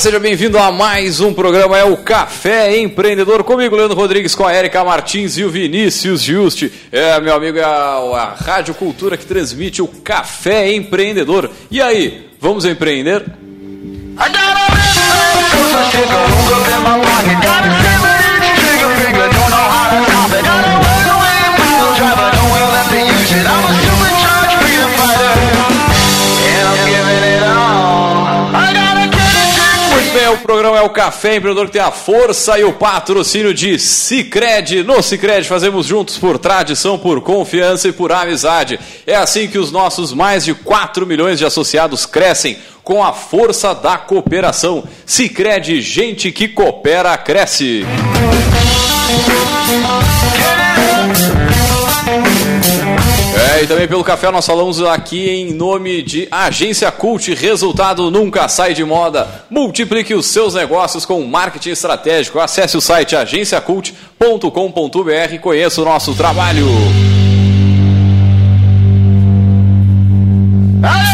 Seja bem-vindo a mais um programa, é o Café Empreendedor, comigo, Leandro Rodrigues, com a Erika Martins e o Vinícius Juste. É, meu amigo, é a, a Rádio Cultura que transmite o Café Empreendedor. E aí, vamos empreender? Muito o Café Empreendedor que tem a força e o patrocínio de Cicred. No Cicred fazemos juntos por tradição, por confiança e por amizade. É assim que os nossos mais de 4 milhões de associados crescem com a força da cooperação. Cicred, gente que coopera, cresce. É, e também pelo café nós falamos aqui em nome de Agência Cult, resultado nunca sai de moda. Multiplique os seus negócios com marketing estratégico. Acesse o site agenciacult.com.br e conheça o nosso trabalho. É,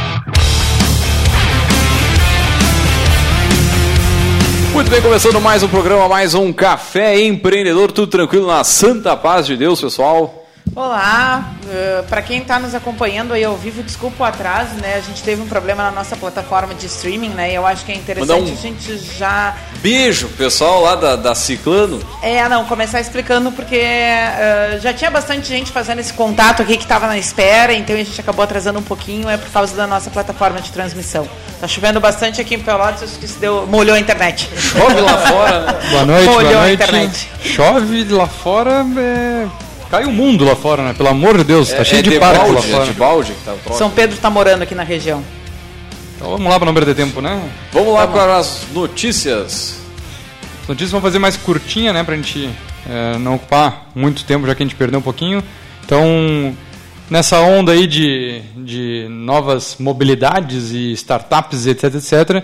Muito bem, começando mais um programa, mais um Café Empreendedor, tudo tranquilo na santa paz de Deus, pessoal. Olá, uh, para quem está nos acompanhando aí ao vivo, desculpa o atraso, né? A gente teve um problema na nossa plataforma de streaming, né? E eu acho que é interessante um a gente já. Beijo, pessoal lá da, da Ciclano. É, não, começar explicando porque uh, já tinha bastante gente fazendo esse contato aqui que estava na espera, então a gente acabou atrasando um pouquinho, é por causa da nossa plataforma de transmissão. Tá chovendo bastante aqui em Pelotas, acho que se deu, molhou a internet. Chove lá fora, né? Boa noite, Molhou boa a noite. internet. Chove lá fora, é... cai o mundo lá fora, né? Pelo amor de Deus, tá cheio de, parque lá balde, é fora. de balde que tá o troço. São Pedro está morando aqui na região. Então vamos lá para não perder tempo, né? Vamos lá para as notícias. As notícias vão fazer mais curtinha, né? Pra gente é, não ocupar muito tempo, já que a gente perdeu um pouquinho. Então, nessa onda aí de, de novas mobilidades e startups, etc, etc,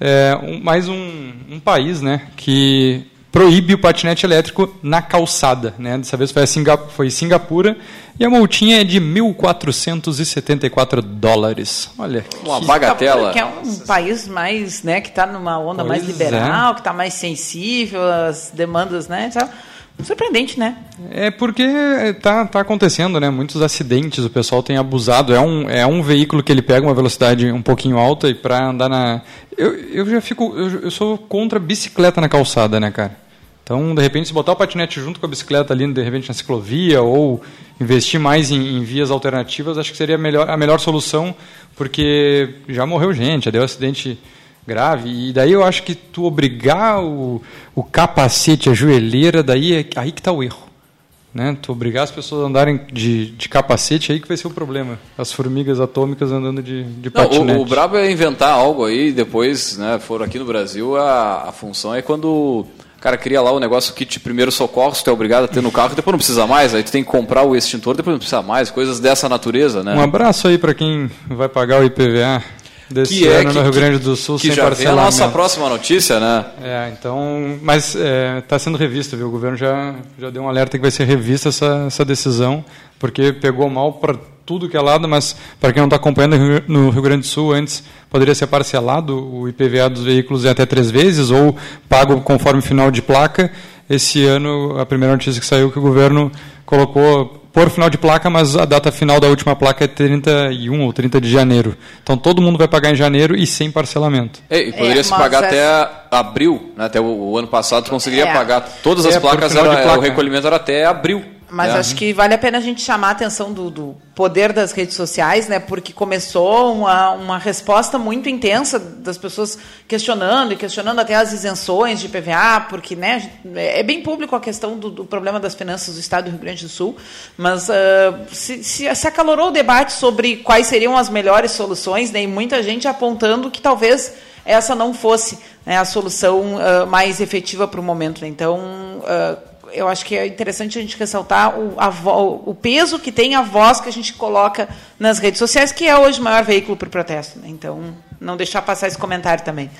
é, um- mais um, um país, né? Que proíbe o patinete elétrico na calçada, né? Dessa vez foi, a Singa, foi Singapura e a multinha é de 1.474 dólares. Olha, Uma bagatela. Que é um país mais, né, que está numa onda mais Pois liberal, que está mais sensível às demandas, né? Então, surpreendente, né? É porque tá, tá acontecendo, né? Muitos acidentes, o pessoal tem abusado. É um, é um veículo que ele pega uma velocidade um pouquinho alta e para andar na. Eu, eu já fico. Eu, eu sou contra bicicleta na calçada, né, cara? Então, de repente, se botar o patinete junto com a bicicleta ali, de repente, na ciclovia, ou investir mais em, em vias alternativas, acho que seria a melhor, a melhor solução, porque já morreu gente, já deu acidente grave. E daí eu acho que tu obrigar o, o capacete, a joelheira, daí é aí que está o erro. Né? Tu obrigar as pessoas a andarem de, de capacete, aí que vai ser o problema. As formigas atômicas andando de, de Não, patinete. o, o brabo é inventar algo aí, depois, né, foram aqui no Brasil, a, a função é quando cara cria lá o negócio kit de primeiro socorro, tu é obrigado a ter no carro, e depois não precisa mais, aí tu tem que comprar o extintor, depois não precisa mais, coisas dessa natureza, né? Um abraço aí para quem vai pagar o IPVA desse que é ano que, no Rio Grande do Sul que sem já vem a parcelamento. nossa próxima notícia, né? É, então, mas está sendo revista, viu? O governo já, já deu um alerta que vai ser revista essa, essa decisão, porque pegou mal para tudo que é lado, mas para quem não está acompanhando no Rio- Grande do Sul, antes poderia ser parcelado o IPVA dos veículos em até três vezes, ou pago conforme final de placa. Esse ano, a primeira notícia que saiu é que o governo colocou por final de placa, mas a data final da última placa é 31 ou 30 de janeiro. Então todo mundo vai pagar em janeiro e sem parcelamento. É, e poderia É, se pagar essa- até abril, né? até o, o ano passado tu conseguiria É. pagar todas as É, placas, era- placa. o recolhimento era até abril. Mas né? acho que vale a pena a gente chamar a atenção do, do poder das redes sociais, né? Porque começou uma, uma resposta muito intensa das pessoas questionando e questionando até as isenções de PVA, porque né, é bem público a questão do, do problema das finanças do Estado do Rio Grande do Sul. Mas ah, se, se, se acalorou o debate sobre quais seriam as melhores soluções, né? E muita gente apontando que talvez essa não fosse né, a solução ah, mais efetiva para o momento. né? Então, ah, eu acho que é interessante a gente ressaltar o, a, o peso que tem a voz que a gente coloca nas redes sociais, que é hoje o maior veículo para o protesto. Né? Então, não deixar passar esse comentário também.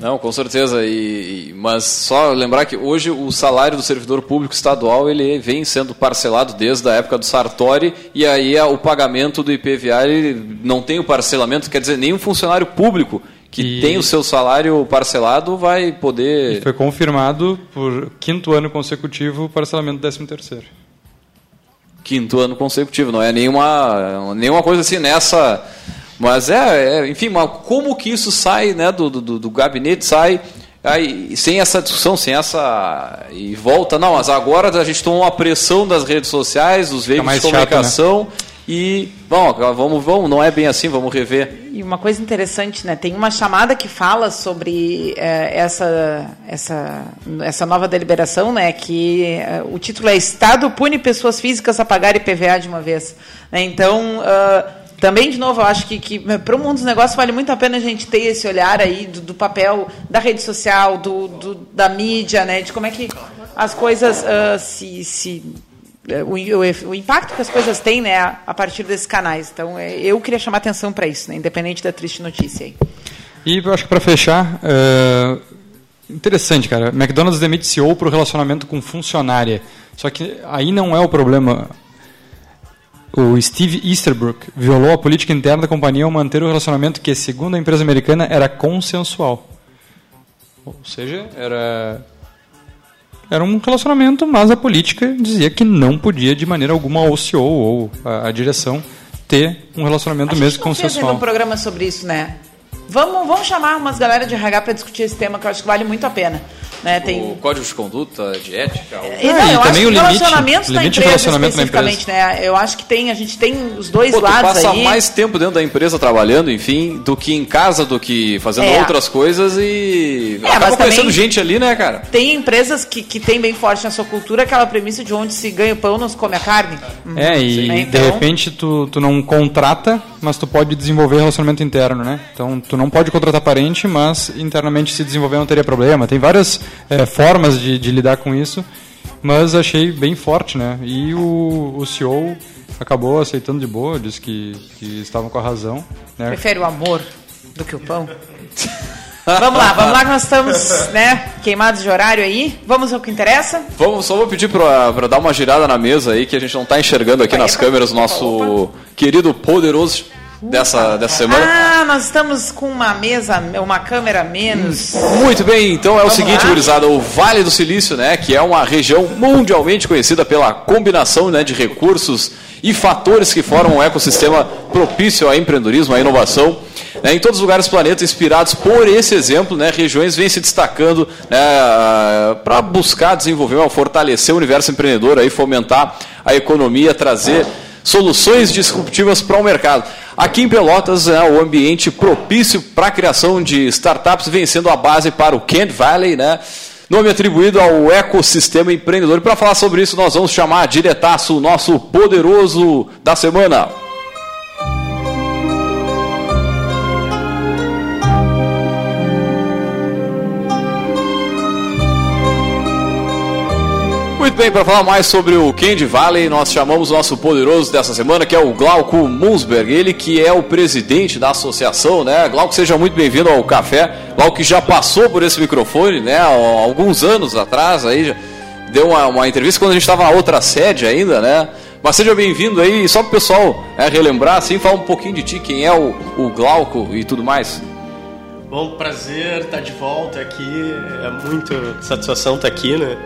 Não, com certeza. E, mas só lembrar que hoje o salário do servidor público estadual ele vem sendo parcelado desde a época do Sartori e aí o pagamento do IPVA ele não tem o parcelamento, quer dizer, nenhum funcionário público que e... tem o seu salário parcelado vai poder. E foi confirmado por quinto ano consecutivo o parcelamento do 13 terceiro. Quinto ano consecutivo, não é nenhuma, nenhuma coisa assim nessa mas é, é enfim, mas como que isso sai né, do, do, do gabinete, sai aí, sem essa discussão, sem essa. E volta, não, mas agora a gente tomou uma pressão das redes sociais, dos veículos de comunicação. Chato, né? E bom, vamos, vamos, não é bem assim, vamos rever. E uma coisa interessante, né? Tem uma chamada que fala sobre é, essa, essa, essa nova deliberação, né? Que é, o título é Estado pune pessoas físicas a pagar IPVA de uma vez. Né? Então. Uh, também, de novo, eu acho que, que para o mundo dos negócios vale muito a pena a gente ter esse olhar aí do, do papel da rede social, do, do, da mídia, né, de como é que as coisas uh, se, se o, o, o, impacto que as coisas têm né, a partir desses canais. Então, é, eu queria chamar atenção para isso, né, independente da triste notícia. Aí. E eu acho que para fechar, uh, interessante, cara. McDonald's demite CEO para o relacionamento com funcionária. Só que aí não é o problema o Steve Easterbrook violou a política interna da companhia ao manter o relacionamento que, segundo a empresa americana, era consensual. Ou seja, era era um relacionamento, mas a política dizia que não podia de maneira alguma o CEO ou a, a direção ter um relacionamento a mesmo não consensual. Fez um programa sobre isso, né? Vamos, vamos chamar umas galera de RH para discutir esse tema que eu acho que vale muito a pena. Né? Tem... O código de conduta, de ética. O... É, não, eu também acho o limite, relacionamento limite empresa, relacionamento especificamente, né? Eu acho que tem, a gente tem os dois Pô, lados passa aí. mais tempo dentro da empresa trabalhando, enfim, do que em casa, do que fazendo é. outras coisas e é, acaba conhecendo gente ali, né, cara? Tem empresas que, que tem bem forte na sua cultura aquela premissa de onde se ganha o pão, não se come a carne. É, e né? então... de repente tu, tu não contrata, mas tu pode desenvolver relacionamento interno, né? Então tu não pode contratar parente, mas internamente se desenvolver não teria problema. Tem várias é, formas de, de lidar com isso, mas achei bem forte, né? E o, o CEO acabou aceitando de boa, disse que, que estavam com a razão. Né? Prefere o amor do que o pão? vamos lá, vamos lá que nós estamos né, queimados de horário aí. Vamos ao que interessa? Vamos, só vou pedir para dar uma girada na mesa aí, que a gente não está enxergando aqui Vai, nas câmeras o nosso opa. querido, poderoso dessa, dessa semana. Ah, nós estamos com uma mesa, uma câmera menos. Muito bem, então é Vamos o seguinte, gurizada, o Vale do Silício, né, que é uma região mundialmente conhecida pela combinação né, de recursos e fatores que formam um ecossistema propício ao empreendedorismo, à inovação. Né, em todos os lugares do planeta, inspirados por esse exemplo, né, regiões vêm se destacando né, para buscar desenvolver, fortalecer o universo empreendedor, aí, fomentar a economia, trazer soluções disruptivas para o mercado. Aqui em Pelotas, é o ambiente propício para a criação de startups, vem sendo a base para o Kent Valley, né? Nome atribuído ao ecossistema empreendedor. E para falar sobre isso, nós vamos chamar diretaço o nosso poderoso da semana. Muito bem, para falar mais sobre o Candy Valley, nós chamamos o nosso poderoso dessa semana, que é o Glauco Munzberg, ele que é o presidente da associação, né? Glauco, seja muito bem-vindo ao café. Glauco que já passou por esse microfone, né? Alguns anos atrás, aí deu uma, uma entrevista quando a gente estava na outra sede ainda, né? Mas seja bem-vindo aí, só para o pessoal é, relembrar, assim, falar um pouquinho de ti, quem é o, o Glauco e tudo mais. Bom, prazer estar de volta aqui, é muito satisfação estar aqui, né?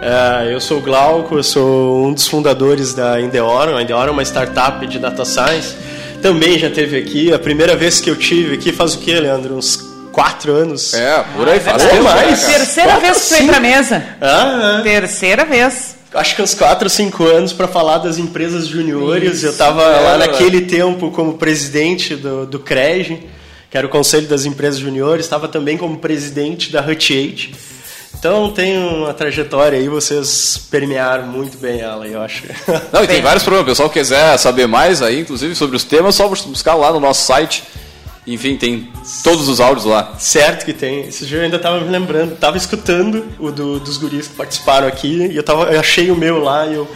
É, eu sou o Glauco, eu sou um dos fundadores da Indeorum. A Indeorum é uma startup de data science. Também já teve aqui. A primeira vez que eu tive aqui faz o que, Leandro? Uns quatro anos. É, por aí faz tempo. Mais. Terceira quatro, vez que foi pra mesa. Ah, é. Terceira vez. Acho que uns 4 ou 5 anos para falar das empresas juniores. Isso, eu estava é, lá naquele tempo como presidente do, do CREG, que era o Conselho das Empresas Juniores. Estava também como presidente da Hut 8 então tem uma trajetória aí, vocês permearam muito bem ela, eu acho. Não, e tem vários problemas. O pessoal quiser saber mais aí, inclusive sobre os temas, só buscar lá no nosso site Enfim, tem todos os áudios lá. Certo que tem. Esse dia eu ainda tava me lembrando, tava escutando o do, dos guris que participaram aqui e eu, tava, eu achei o meu lá e eu.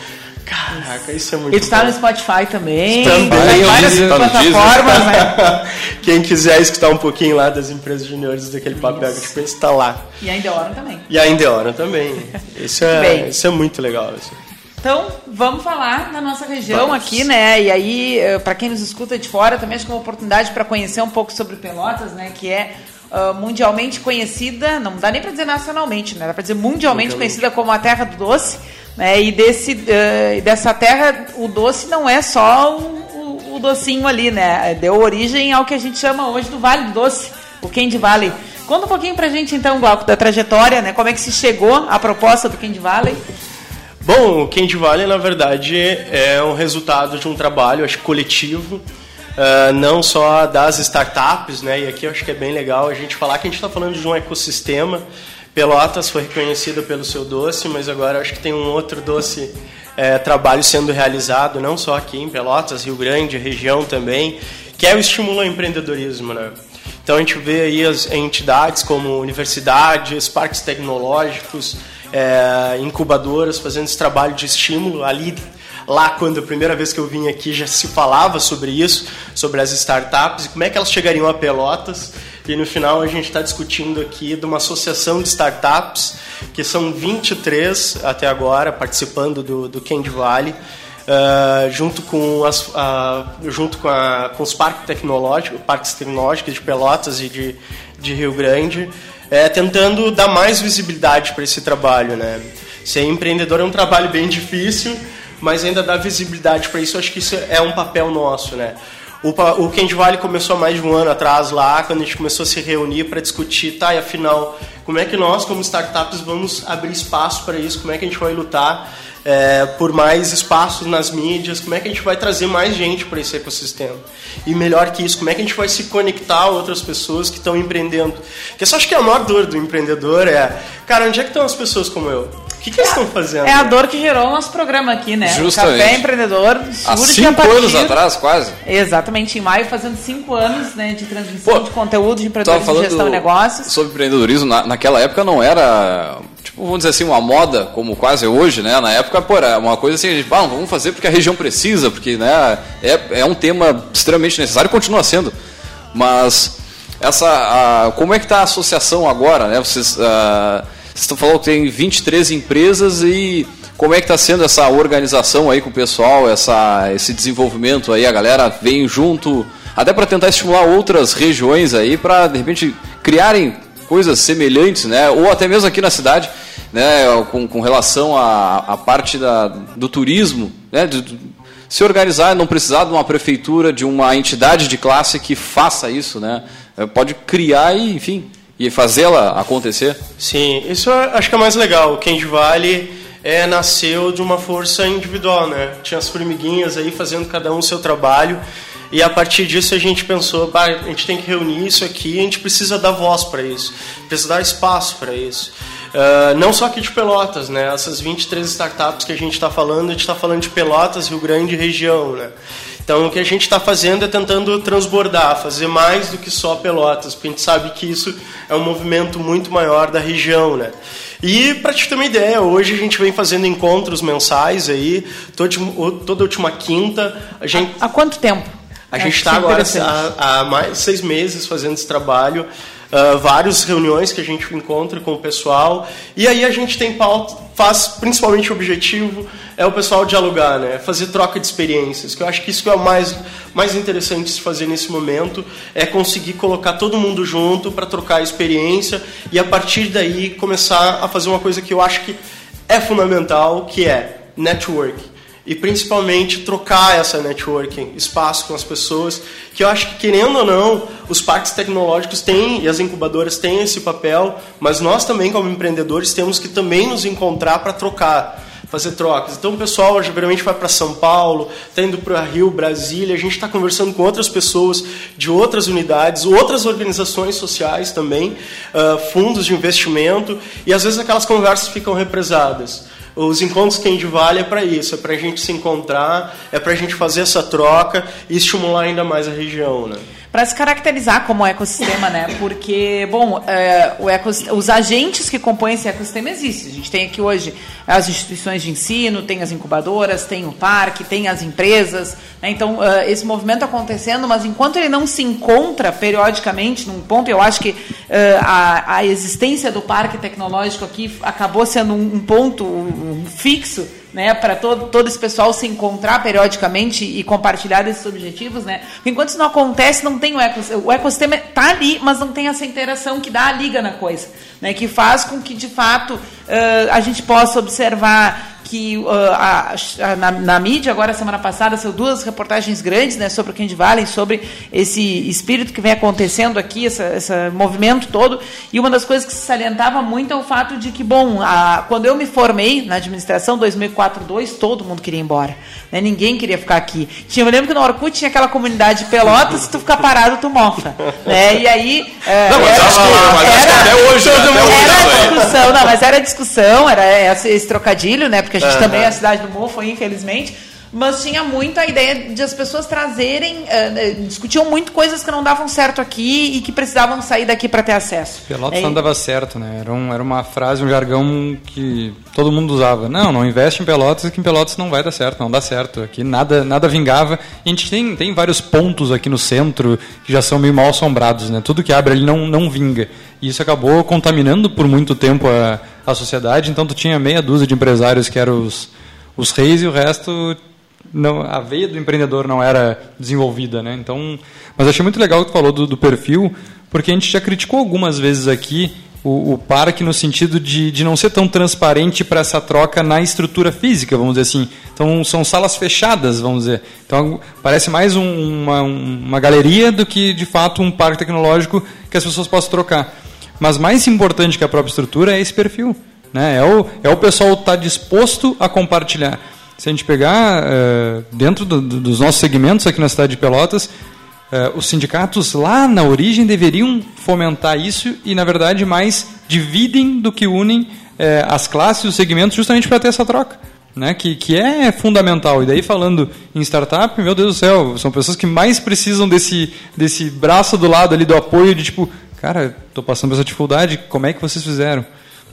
Caraca, isso é muito E tu tá bom. no Spotify também. Também. Em várias Tá plataformas, né? Quem quiser escutar um pouquinho lá das empresas juniores daquele papo de água de preço, tá lá. E ainda é hora também. E a Indeora também. Isso é, Bem. isso é muito legal. Assim. Então, vamos falar da nossa região Vamos. aqui, né? E aí, para quem nos escuta de fora, também acho que é uma oportunidade para conhecer um pouco sobre Pelotas, né? Que é ah, mundialmente conhecida, não dá nem para dizer nacionalmente, né? Dá para dizer mundialmente conhecida como a terra do doce, né? E desse, e dessa terra, o doce não é só o, o- o docinho ali, né? Deu origem ao que a gente chama hoje do Vale do Doce, o Candy Valley. Conta um pouquinho pra gente, então, Glauco, da trajetória, né? Como é que se chegou à proposta do Candy Valley? Bom, o Candy Valley, na verdade, é um resultado de um trabalho, acho, coletivo, ah, não só das startups, né? E aqui eu acho que é bem legal a gente falar que a gente está falando de um ecossistema. Pelotas foi reconhecida pelo seu doce, mas agora acho que tem um outro doce eh, trabalho sendo realizado, não só aqui em Pelotas, Rio Grande, região também, que é o estímulo ao empreendedorismo, né? Então a gente vê aí as entidades como universidades, parques tecnológicos, é, incubadoras fazendo esse trabalho de estímulo ali lá quando a primeira vez que eu vim aqui já se falava sobre isso, sobre as startups e como é que elas chegariam a Pelotas. E no final a gente está discutindo aqui de uma associação de startups, que são 23 até agora participando do, do Candy Valley, ah, junto com, as, ah, junto com, a- com os parques tecnológicos, parques tecnológicos de Pelotas e de, de Rio Grande, é, tentando dar mais visibilidade para esse trabalho. Né? Ser empreendedor é um trabalho bem difícil, mas ainda dar visibilidade para isso, acho que isso é um papel nosso. Né? O, o Candy Valley começou há mais de um ano atrás lá, quando a gente começou a se reunir para discutir, tá, e afinal, como é que nós, como startups, vamos abrir espaço para isso, como é que a gente vai lutar é, por mais espaços nas mídias, como é que a gente vai trazer mais gente para esse ecossistema. E melhor que isso, como é que a gente vai se conectar a outras pessoas que estão empreendendo. Porque eu só acho que a maior dor do empreendedor é, cara, onde é que estão as pessoas como eu? O que, que eles estão fazendo? É a dor que gerou o nosso programa aqui, né? Justamente. O Café Empreendedor Há cinco partir... anos atrás, quase. Exatamente, em maio, fazendo cinco anos né, de transmissão Pô, de conteúdo de empreendedorismo de gestão e negócios. sobre empreendedorismo, na, naquela época não era, tipo, vamos dizer assim, uma moda como quase é hoje, né? Na época, pô, era uma coisa assim, a gente, ah, vamos fazer porque a região precisa, porque né, é, é um tema extremamente necessário e continua sendo. Mas essa, a, como é que está a associação agora, né? Vocês, ah, vocês estão falando que tem 23 empresas e como é que está sendo essa organização aí com o pessoal, essa, esse desenvolvimento aí, a galera vem junto, até para tentar estimular outras regiões aí, para de repente criarem coisas semelhantes, né? Ou até mesmo aqui na cidade, né? Com, com relação à, parte da, do turismo, né? De- se organizar, não precisar de uma prefeitura, de uma entidade de classe que faça isso, né? Pode criar e, enfim, e fazê-la acontecer. Sim, isso eu acho que é mais legal. O Candy Valley é, nasceu de uma força individual, né? Tinha as formiguinhas aí fazendo cada um o seu trabalho. E a partir disso a gente pensou, "Bah, a gente tem que reunir isso aqui, a gente precisa dar voz para isso, precisa dar espaço para isso. Ah, não só aqui de Pelotas, né? Essas 23 startups que a gente está falando, a gente está falando de Pelotas, Rio Grande e região, né? Então o que a gente está fazendo é tentando transbordar, fazer mais do que só Pelotas, porque a gente sabe que isso é um movimento muito maior da região, né? E para te ter uma ideia, hoje a gente vem fazendo encontros mensais aí, toda última quinta a gente Há quanto tempo? a Acho gente está é agora há, há mais seis meses fazendo esse trabalho, ah, várias reuniões que a gente encontra com o pessoal, e aí a gente tem pauta, faz principalmente o objetivo é o pessoal dialogar, né? fazer troca de experiências, que eu acho que isso que é o mais, mais interessante se fazer nesse momento, é conseguir colocar todo mundo junto para trocar experiência e a partir daí começar a fazer uma coisa que eu acho que é fundamental, que é network e principalmente trocar essa networking, espaço com as pessoas, que eu acho que querendo ou não, os parques tecnológicos têm e as incubadoras têm esse papel, mas nós também como empreendedores temos que também nos encontrar para trocar, fazer trocas. Então o pessoal geralmente vai para São Paulo, está indo para Rio, Brasília, a gente está conversando com outras pessoas de outras unidades, outras organizações sociais também, ah, fundos de investimento, e às vezes aquelas conversas ficam represadas. Os encontros Candy Valley é para isso, é para a gente se encontrar, é para a gente fazer essa troca e estimular ainda mais a região, né? Para se caracterizar como ecossistema, né? Porque, bom, é, os agentes que compõem esse ecossistema existem. A gente tem aqui hoje as instituições de ensino, tem as incubadoras, tem o parque, tem as empresas. Né? Então, uh, esse movimento acontecendo, mas enquanto ele não se encontra periodicamente num ponto, eu acho que uh, a, a existência do parque tecnológico aqui acabou sendo um, um ponto um fixo né, para todo, todo esse pessoal se encontrar periodicamente e compartilhar esses objetivos, né? Enquanto isso não acontece, não tem o ecossistema. O ecossistema está ali, mas não tem essa interação que dá a liga na coisa, né? Que faz com que, de fato, uh, a gente possa observar que uh, a, a, na, na, mídia, agora semana passada, são duas reportagens grandes né, sobre o Candy Valley, sobre esse espírito que vem acontecendo aqui, esse movimento todo. E uma das coisas que se salientava muito é o fato de que, bom, a, quando eu me formei na administração, 2004, 2002, todo mundo queria ir embora. Né, ninguém queria ficar aqui. Tinha, eu lembro que no Orkut tinha aquela comunidade de pelotas, se tu ficar parado, tu mofa. Né, e aí. É, não, mas era, acho que, mas era, até hoje, todo mundo era discussão, não, mas era discussão, era esse, esse trocadilho, né? Porque a gente uhum. também é a cidade do mofo, infelizmente. Mas tinha muito a ideia de as pessoas trazerem, uh, discutiam muito coisas que não davam certo aqui e que precisavam sair daqui para ter acesso. Pelotas é, não dava certo, né? Era, um, era uma frase, um jargão que todo mundo usava. Não, não investe em Pelotas, que em Pelotas não vai dar certo, não dá certo. Aqui nada, nada vingava. E a gente tem, tem vários pontos aqui no centro que já são meio mal assombrados, né? Tudo que abre ali não, não vinga. E isso acabou contaminando por muito tempo a, a sociedade. Então tu tinha meia dúzia de empresários que eram os, os reis e o resto não, a veia do empreendedor não era desenvolvida, né? Então, mas achei muito legal que tu falou do, do perfil, porque a gente já criticou algumas vezes aqui o, o parque no sentido de, de não ser tão transparente para essa troca na estrutura física, vamos dizer assim. Então, são salas fechadas, vamos dizer. Então, parece mais um, uma, uma galeria do que, de fato, um parque tecnológico que as pessoas possam trocar. Mas mais importante que a própria estrutura é esse perfil. Né? É, o, é o pessoal estar tá disposto a compartilhar se a gente pegar uh, dentro do, do, dos nossos segmentos aqui na cidade de Pelotas, uh, os sindicatos lá na origem deveriam fomentar isso e, na verdade, mais dividem do que unem uh, as classes e os segmentos justamente para ter essa troca. Né, que, que é fundamental. E daí, falando em startup, meu Deus do céu, são pessoas que mais precisam desse, desse braço do lado ali, do apoio, de tipo, cara, estou passando por essa dificuldade, como é que vocês fizeram?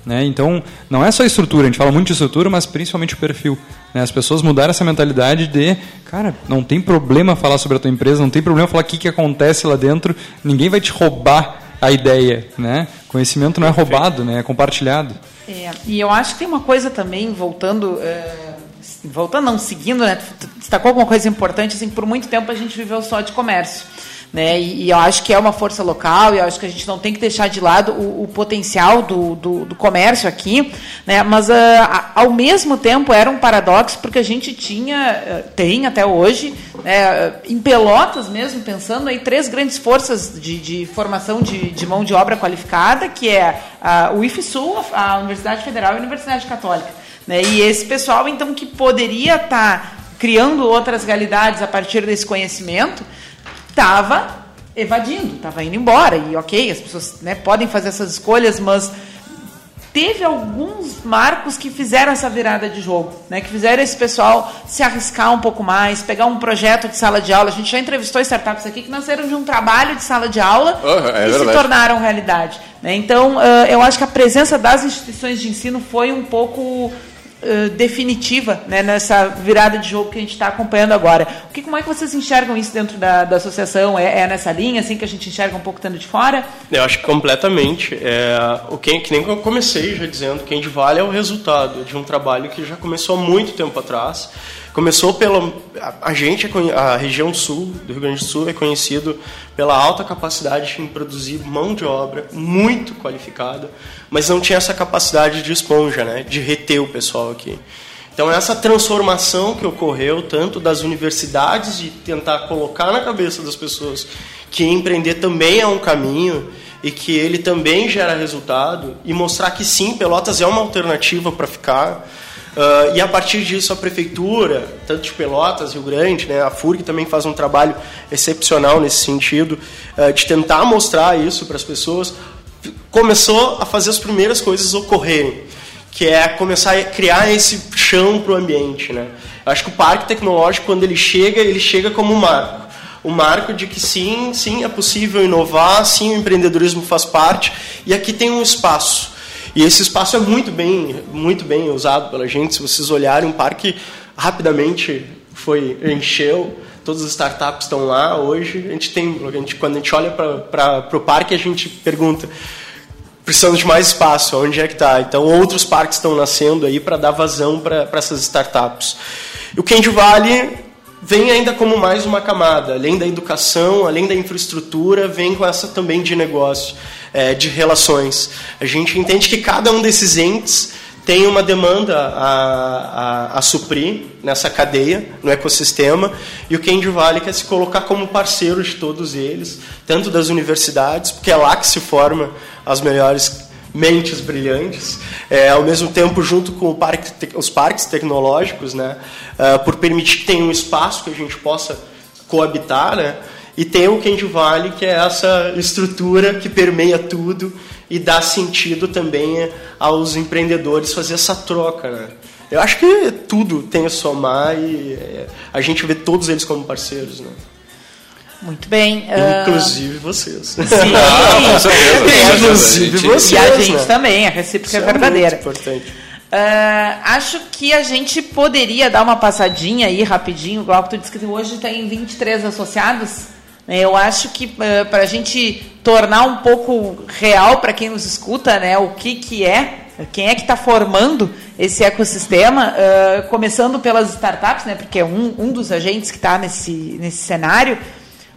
Né? Então, não é só a estrutura, a gente fala muito de estrutura, mas principalmente o perfil. Né? As pessoas mudaram essa mentalidade de, cara, não tem problema falar sobre a tua empresa, não tem problema falar o que, que acontece lá dentro, ninguém vai te roubar a ideia. Né? Conhecimento não é roubado, né? é compartilhado. É, e eu acho que tem uma coisa também, voltando. É, voltando, não, seguindo, né? Destacou alguma coisa importante, assim, por muito tempo a gente viveu só de comércio. Né? E, e, eu acho que é uma força local, e eu acho que a gente não tem que deixar de lado o, o potencial do, do, do, comércio aqui, né? mas uh, ao mesmo tempo era um paradoxo, porque a gente tinha, uh, tem até hoje, né, em Pelotas mesmo, pensando aí, três grandes forças de, de formação de, de, mão de obra qualificada, que é uh, o IFSUL, a Universidade Federal e a Universidade Católica. Né? E esse pessoal, então, que poderia estar tá criando outras realidades a partir desse conhecimento, estava evadindo, estava indo embora. E ok, as pessoas né, podem fazer essas escolhas, mas teve alguns marcos que fizeram essa virada de jogo, né? Que fizeram esse pessoal se arriscar um pouco mais, pegar um projeto de sala de aula. A gente já entrevistou startups aqui que nasceram de um trabalho de sala de aula uhum, é e verdade. se tornaram realidade. Né? Então, eu acho que a presença das instituições de ensino foi um pouco eh, definitiva né, nessa virada de jogo que a gente está acompanhando agora. O que, como é que vocês enxergam isso dentro da, da associação? É, é, nessa linha assim que a gente enxerga um pouco estando de fora? Eu acho que completamente. É, o que, que nem eu comecei já dizendo, quem de vale é o resultado de um trabalho que já começou há muito tempo atrás Começou pelo. A, gente, é a região sul do Rio Grande do Sul, é conhecido pela alta capacidade em produzir mão de obra muito qualificada, mas não tinha essa capacidade de esponja, né, de reter o pessoal aqui. Então, essa transformação que ocorreu, tanto das universidades, de tentar colocar na cabeça das pessoas que empreender também é um caminho e que ele também gera resultado, e mostrar que sim, Pelotas é uma alternativa para ficar Uh, e a partir disso a prefeitura, tanto de Pelotas, Rio Grande, né, a FURG também faz um trabalho excepcional nesse sentido, uh, de tentar mostrar isso para as pessoas, começou a fazer as primeiras coisas ocorrerem, que é começar a criar esse chão para o ambiente. Né? Eu acho que o parque tecnológico, quando ele chega, ele chega como um marco. o marco de que sim, sim é possível inovar, sim o empreendedorismo faz parte e aqui tem um espaço. E esse espaço é muito bem, muito bem usado pela gente. Se vocês olharem, um parque rapidamente foi encheu, todas as startups estão lá hoje. A gente tem, a gente, quando a gente olha para o parque, a gente pergunta precisando de mais espaço, onde é que está? Então, outros parques estão nascendo aí para dar vazão para essas startups. O Candy Valley vem ainda como mais uma camada, além da educação, além da infraestrutura, vem com essa também de negócio, é, de relações. A gente entende que cada um desses entes tem uma demanda a, a, a, suprir nessa cadeia, no ecossistema, e o Candy Valley quer se colocar como parceiro de todos eles, tanto das universidades, porque é lá que se forma as melhores mentes brilhantes, é, ao mesmo tempo junto com parque, os parques tecnológicos, né, uh, por permitir que tenha um espaço que a gente possa coabitar, né, e tem o Candy Valley, que é essa estrutura que permeia tudo e dá sentido também aos empreendedores fazer essa troca. Né? Eu acho que tudo tem a somar e é, a gente vê todos eles como parceiros. Né? Muito bem. Inclusive uh... vocês. Sim, ah, inclusive vocês. E a gente né? também, a recíproca é, é verdadeira. Muito importante. Uh, acho que a gente poderia dar uma passadinha aí rapidinho. Igual que tu disse que hoje tem 23 associados. Né? Eu acho que uh, para a gente tornar um pouco real para quem nos escuta, né, o que, que é, quem é que está formando esse ecossistema, uh, começando pelas startups, né, porque é um, um dos agentes que está nesse, nesse cenário.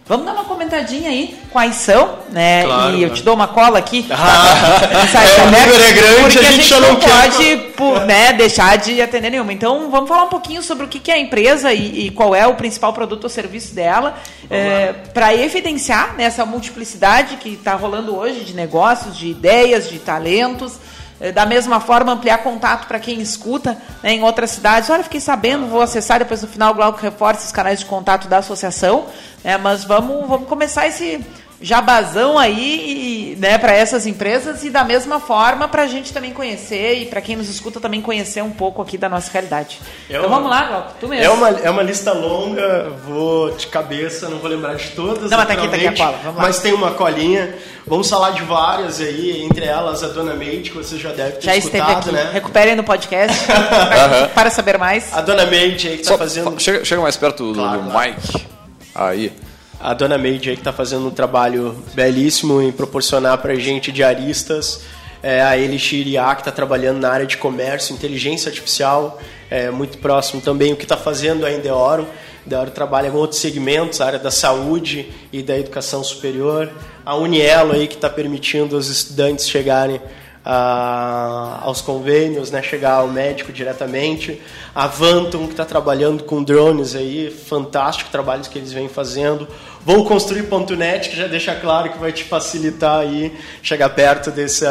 Vamos dar uma comentadinha aí quais são, né? Claro, e eu te dou uma cola aqui. Ah, é, o número é grande, porque a gente, a gente não, não pode por, né, deixar de atender nenhuma. Então, vamos falar um pouquinho sobre o que é a empresa e, e qual é o principal produto ou serviço dela, é, para evidenciar né, essa multiplicidade que está rolando hoje de negócios, de ideias, de talentos. É, da mesma forma, ampliar contato para quem escuta né, em outras cidades. Olha, fiquei sabendo, vou acessar depois no final o Glauco reforça os canais de contato da associação. Né, mas vamos, vamos começar esse jabazão aí né, para essas empresas e da mesma forma para a gente também conhecer e para quem nos escuta também conhecer um pouco aqui da nossa realidade. É então uma, vamos lá, Glauco, tu mesmo. É uma, é uma lista longa, vou de cabeça, não vou lembrar de todas. Não, mas tá aqui, tá aqui a cola, vamos lá. Mas tem uma colinha. Vamos falar de várias aí, entre elas a Dona Meide, que você já deve ter já escutado, aqui. né? Recuperem no podcast para, para saber mais. A Dona Meide aí que está fazendo... Chega, chega mais perto do, claro, do Mike. Aí a dona Meide aí que está fazendo um trabalho belíssimo em proporcionar para gente diaristas, é, a Elixir IA que está trabalhando na área de comércio, inteligência artificial, é, muito próximo também o que está fazendo a Endeoro. Endeoro trabalha com outros segmentos, a área da saúde e da educação superior. A Unielo aí que está permitindo os estudantes chegarem a, aos convênios, né, chegar ao médico diretamente. A Vantum, que está trabalhando com drones aí, fantástico trabalhos que eles vêm fazendo. Vou construir .net, que já deixa claro que vai te facilitar aí chegar perto desse,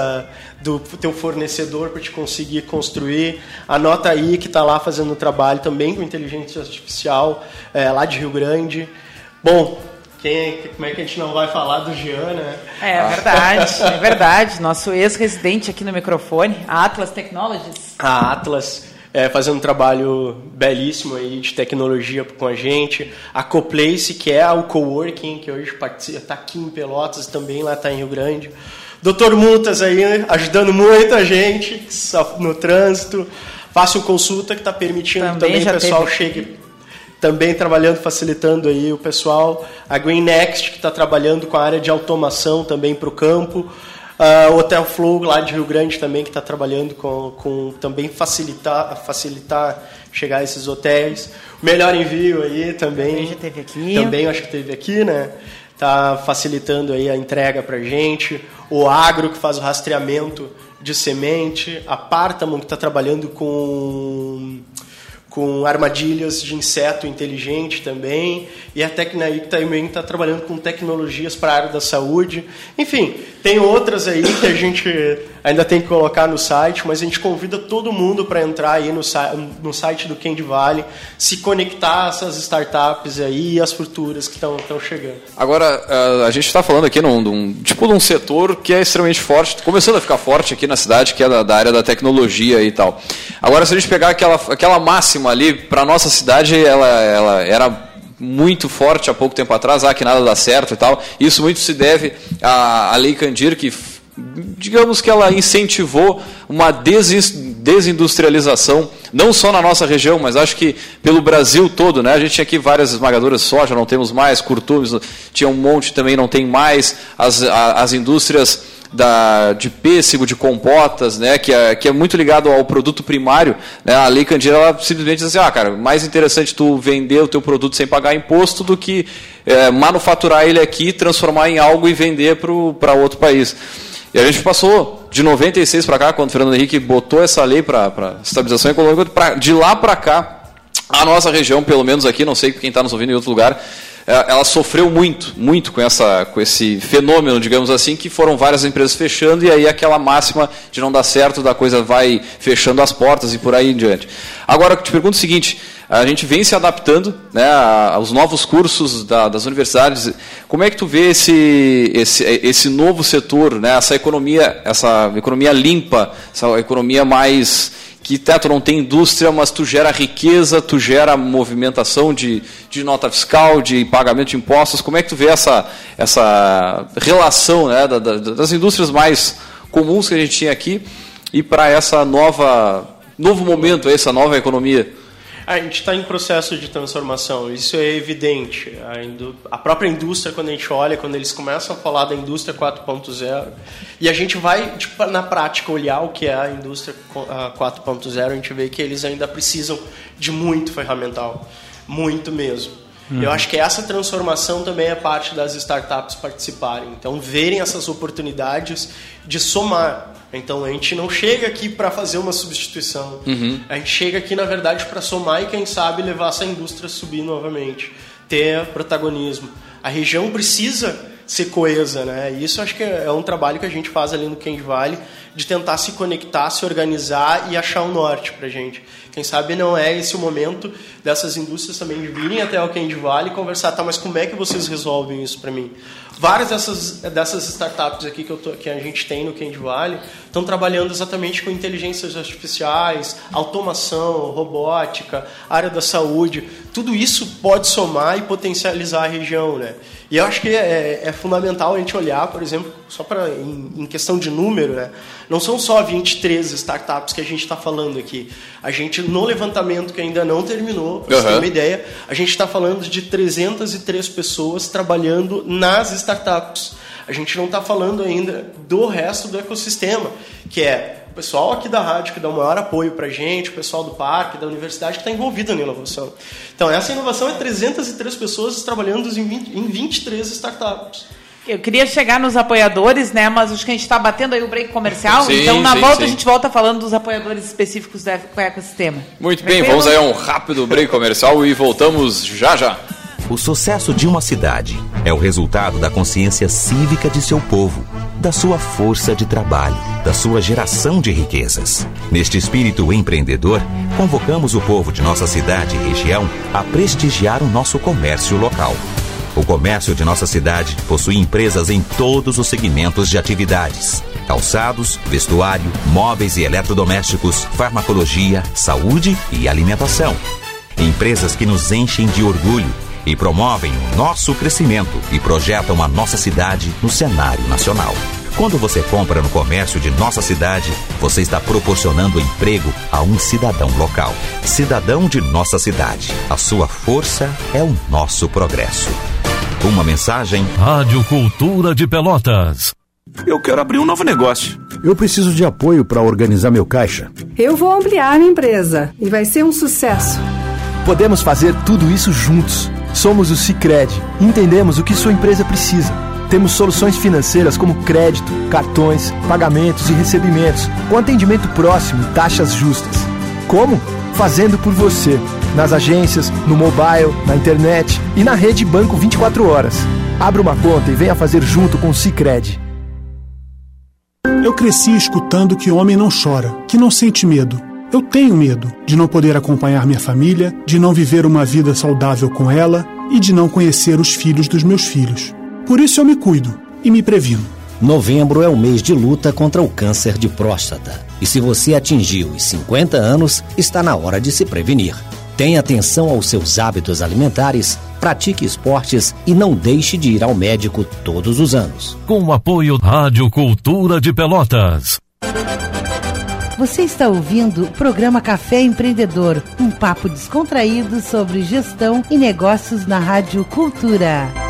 do teu fornecedor para te conseguir construir. Anota aí que está lá fazendo trabalho também com inteligência artificial, é, lá de Rio Grande. Bom, quem, como é que a gente não vai falar do Jean, né? É, é verdade, é verdade. Nosso ex-residente aqui no microfone, a Atlas Technologies. A Atlas é, fazendo um trabalho belíssimo aí de tecnologia com a gente. A Coplace, que é o coworking, que hoje está aqui em Pelotas, também lá está em Rio Grande. Doutor Multas aí, ajudando muito a gente no trânsito. Faça uma consulta que está permitindo também, também o pessoal teve... chegue também trabalhando, facilitando aí o pessoal. A Green Next, que está trabalhando com a área de automação também para o campo. Uh, Hotel Flow lá de Rio Grande também que está trabalhando com, com também facilitar facilitar chegar a esses hotéis. O melhor envio aí também. Já teve aqui. Também acho que teve aqui, né? Tá facilitando aí a entrega para gente. O Agro que faz o rastreamento de semente. A Partamo que está trabalhando com com armadilhas de inseto inteligente também, e a Tecnaí também está trabalhando com tecnologias para a área da saúde. Enfim, tem outras aí que a gente ainda tem que colocar no site, mas a gente convida todo mundo para entrar aí no, no site do Candy Valley, se conectar a essas startups aí e as futuras que estão chegando. Agora, a gente está falando aqui num, num, tipo de um setor que é extremamente forte, começando a ficar forte aqui na cidade, que é da, da área da tecnologia e tal. Agora, se a gente pegar aquela, aquela máxima ali, para nossa cidade, ela, ela era muito forte há pouco tempo atrás, ah, que nada dá certo e tal. Isso muito se deve à, à Lei Candir, que digamos que ela incentivou uma desindustrialização, não só na nossa região, mas acho que pelo Brasil todo. Né? A gente tinha aqui várias esmagadoras de soja, não temos mais, curtumes, tinha um monte também, não tem mais. As, as indústrias da, de pêssego, de compotas, né, que, é, que é muito ligado ao produto primário, né, a Lei Candira ela simplesmente diz assim, ah, cara, mais interessante tu vender o teu produto sem pagar imposto do que é, manufaturar ele aqui, transformar em algo e vender para outro país. E a gente passou de 96 para cá, quando o Fernando Henrique botou essa lei para estabilização econômica, pra, de lá para cá, a nossa região, pelo menos aqui, não sei quem está nos ouvindo em outro lugar, ela sofreu muito, muito com, essa, com esse fenômeno, digamos assim, que foram várias empresas fechando e aí aquela máxima de não dar certo, da coisa vai fechando as portas e por aí em diante. Agora, eu te pergunto o seguinte, a gente vem se adaptando né, aos novos cursos da, das universidades. Como é que tu vê esse, esse, esse novo setor, né, essa economia, essa economia limpa, essa economia mais que tá, tu não tem indústria, mas tu gera riqueza, tu gera movimentação de, de nota fiscal, de pagamento de impostos. Como é que tu vê essa, essa relação né, da, da, das indústrias mais comuns que a gente tinha aqui e para essa nova novo momento, essa nova economia? A gente está em processo de transformação, isso é evidente. A, a, própria indústria, quando a gente olha, quando eles começam a falar da indústria 4.0, e a gente vai, tipo, na prática, olhar o que é a indústria 4.0, a gente vê que eles ainda precisam de muito ferramental, muito mesmo. Uhum. Eu acho que essa transformação também é parte das startups participarem. Então, verem essas oportunidades de somar. Então, a gente não chega aqui para fazer uma substituição. Uhum. A gente chega aqui, na verdade, para somar e, quem sabe, levar essa indústria a subir novamente. Ter protagonismo. A região precisa ser coesa, né? E isso acho que é um trabalho que a gente faz ali no Candy Valley, de tentar se conectar, se organizar e achar um norte para gente. Quem sabe não é esse o momento dessas indústrias também de virem até o Candy Valley e conversar, tá, mas como é que vocês resolvem isso para mim? Várias dessas, dessas startups aqui que, eu tô, que a gente tem no Candy Valley estão trabalhando exatamente com inteligências artificiais, automação, robótica, área da saúde. Tudo isso pode somar e potencializar a região, né? E eu acho que é, é fundamental a gente olhar, por exemplo, só para em, em, questão de número, né? Não são só 23 startups que a gente está falando aqui. A gente, no levantamento que ainda não terminou, para uhum. você ter uma ideia, a gente está falando de 303 pessoas trabalhando nas startups. A gente não está falando ainda do resto do ecossistema, que é o pessoal aqui da rádio que dá o maior apoio para a gente, o pessoal do parque, da universidade que está envolvido na inovação. Então, essa inovação é 303 pessoas trabalhando em, 20, em 23 startups. Eu queria chegar nos apoiadores, né? Mas acho que a gente está batendo aí o break comercial. Sim, então, na sim, volta, sim. a gente volta falando dos apoiadores específicos do ecossistema. Muito bem, vamos aí a um rápido break comercial e voltamos já já. O sucesso de uma cidade é o resultado da consciência cívica de seu povo, da sua força de trabalho, da sua geração de riquezas. Neste espírito empreendedor, convocamos o povo de nossa cidade e região a prestigiar o nosso comércio local. O comércio de nossa cidade possui empresas em todos os segmentos de atividades: calçados, vestuário, móveis e eletrodomésticos, farmacologia, saúde e alimentação. Empresas que nos enchem de orgulho e promovem o nosso crescimento e projetam a nossa cidade no cenário nacional. Quando você compra no comércio de nossa cidade, você está proporcionando emprego a um cidadão local. Cidadão de nossa cidade. A sua força é o nosso progresso. Uma mensagem. Rádio Cultura de Pelotas. Eu quero abrir um novo negócio. Eu preciso de apoio para organizar meu caixa. Eu vou ampliar minha empresa e vai ser um sucesso. Podemos fazer tudo isso juntos. Somos o Cicred. Entendemos o que sua empresa precisa. Temos soluções financeiras como crédito, cartões, pagamentos e recebimentos, com atendimento próximo e taxas justas. Como? Fazendo por você. Nas agências, no mobile, na internet e na rede Banco 24 horas. Abra uma conta e venha fazer junto com o Cicred. Eu cresci escutando que homem não chora, que não sente medo eu tenho medo de não poder acompanhar minha família, de não viver uma vida saudável com ela e de não conhecer os filhos dos meus filhos. Por isso eu me cuido e me previno. Novembro é o mês de luta contra o câncer de próstata. E se você atingiu os 50 anos, está na hora de se prevenir. Tenha atenção aos seus hábitos alimentares pratique esportes e não deixe de ir ao médico todos os anos. Com o apoio Rádio Cultura de Pelotas. Você está ouvindo o programa Café Empreendedor, um papo descontraído sobre gestão e negócios na Rádio Cultura.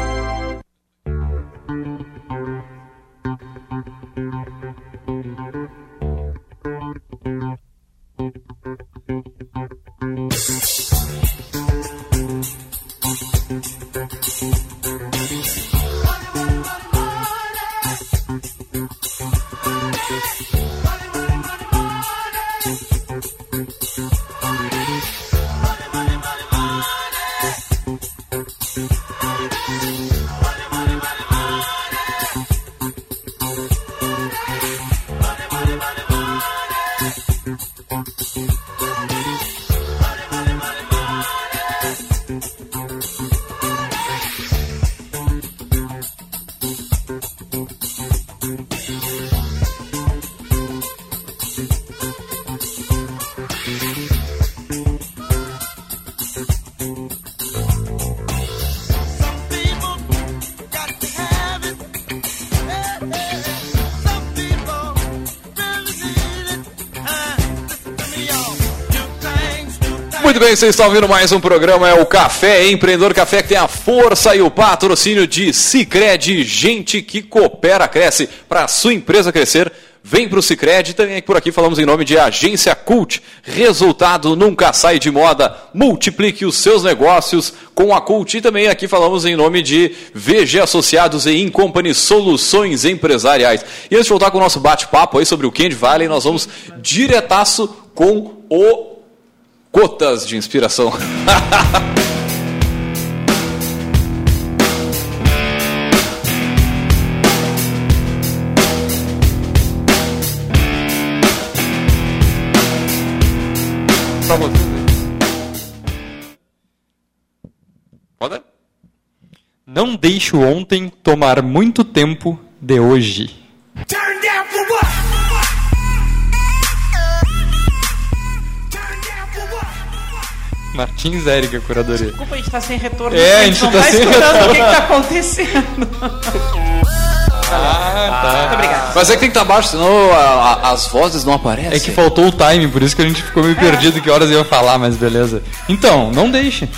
Vocês estão ouvindo mais um programa, é o Café Empreendedor Café, que tem a força e o patrocínio de Cicred, gente que coopera, cresce, para a sua empresa crescer, vem para o Cicred, também por aqui falamos em nome de Agência Cult, resultado nunca sai de moda, multiplique os seus negócios com a Cult, e também aqui falamos em nome de VG Associados e Incompany Soluções Empresariais. E antes de voltar com o nosso bate-papo aí sobre o Candy Valley, nós vamos diretaço com o Gotas de inspiração. Pra aí. Pode? Não deixe o ontem tomar muito tempo de hoje. Martins Érica, curadoria. Desculpa, a gente tá sem retorno. É, a gente não tá tá sem escutando retorno. o que, que tá acontecendo. Ah, tá. Muito obrigada. Mas é que tem que estar baixo, senão a- a- as vozes não aparecem. É que faltou o time, por isso que a gente ficou meio perdido que horas ia falar, mas beleza. Então, não deixe.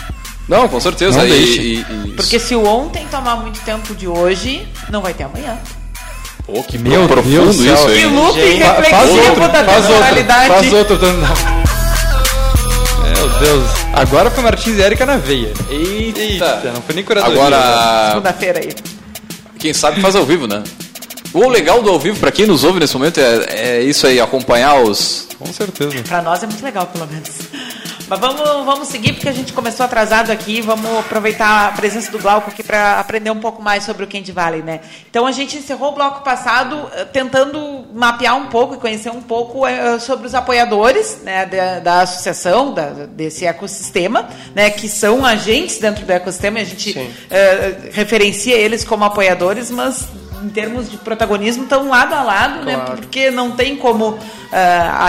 Não, com certeza. Não e- deixe. e- e- Porque se o ontem tomar muito tempo de hoje, não vai ter amanhã. Pô, que Meu profundo Deus isso, Que hein? loop Fa- faz reflexivo outro, da faz outro, personalidade. faz outro. Meu Deus. Agora foi Martins e Érica na veia. Eita. não foi nem curadoria. Agora, Segunda-feira aí. quem sabe faz ao vivo, né? O legal do ao vivo, pra quem nos ouve nesse momento, é, é isso aí, acompanhar os. Com certeza. Pra nós é muito legal, pelo menos. Mas vamos, vamos seguir, porque a gente começou atrasado aqui. Vamos aproveitar a presença do Glauco aqui para aprender um pouco mais sobre o Candy Valley, né? Então, a gente encerrou o bloco passado eh, tentando mapear um pouco e conhecer um pouco eh, sobre os apoiadores né, da, da associação, da- desse ecossistema, né, que são agentes dentro do ecossistema. A gente eh, referencia eles como apoiadores, mas em termos de protagonismo estão lado a lado, né? Porque não tem como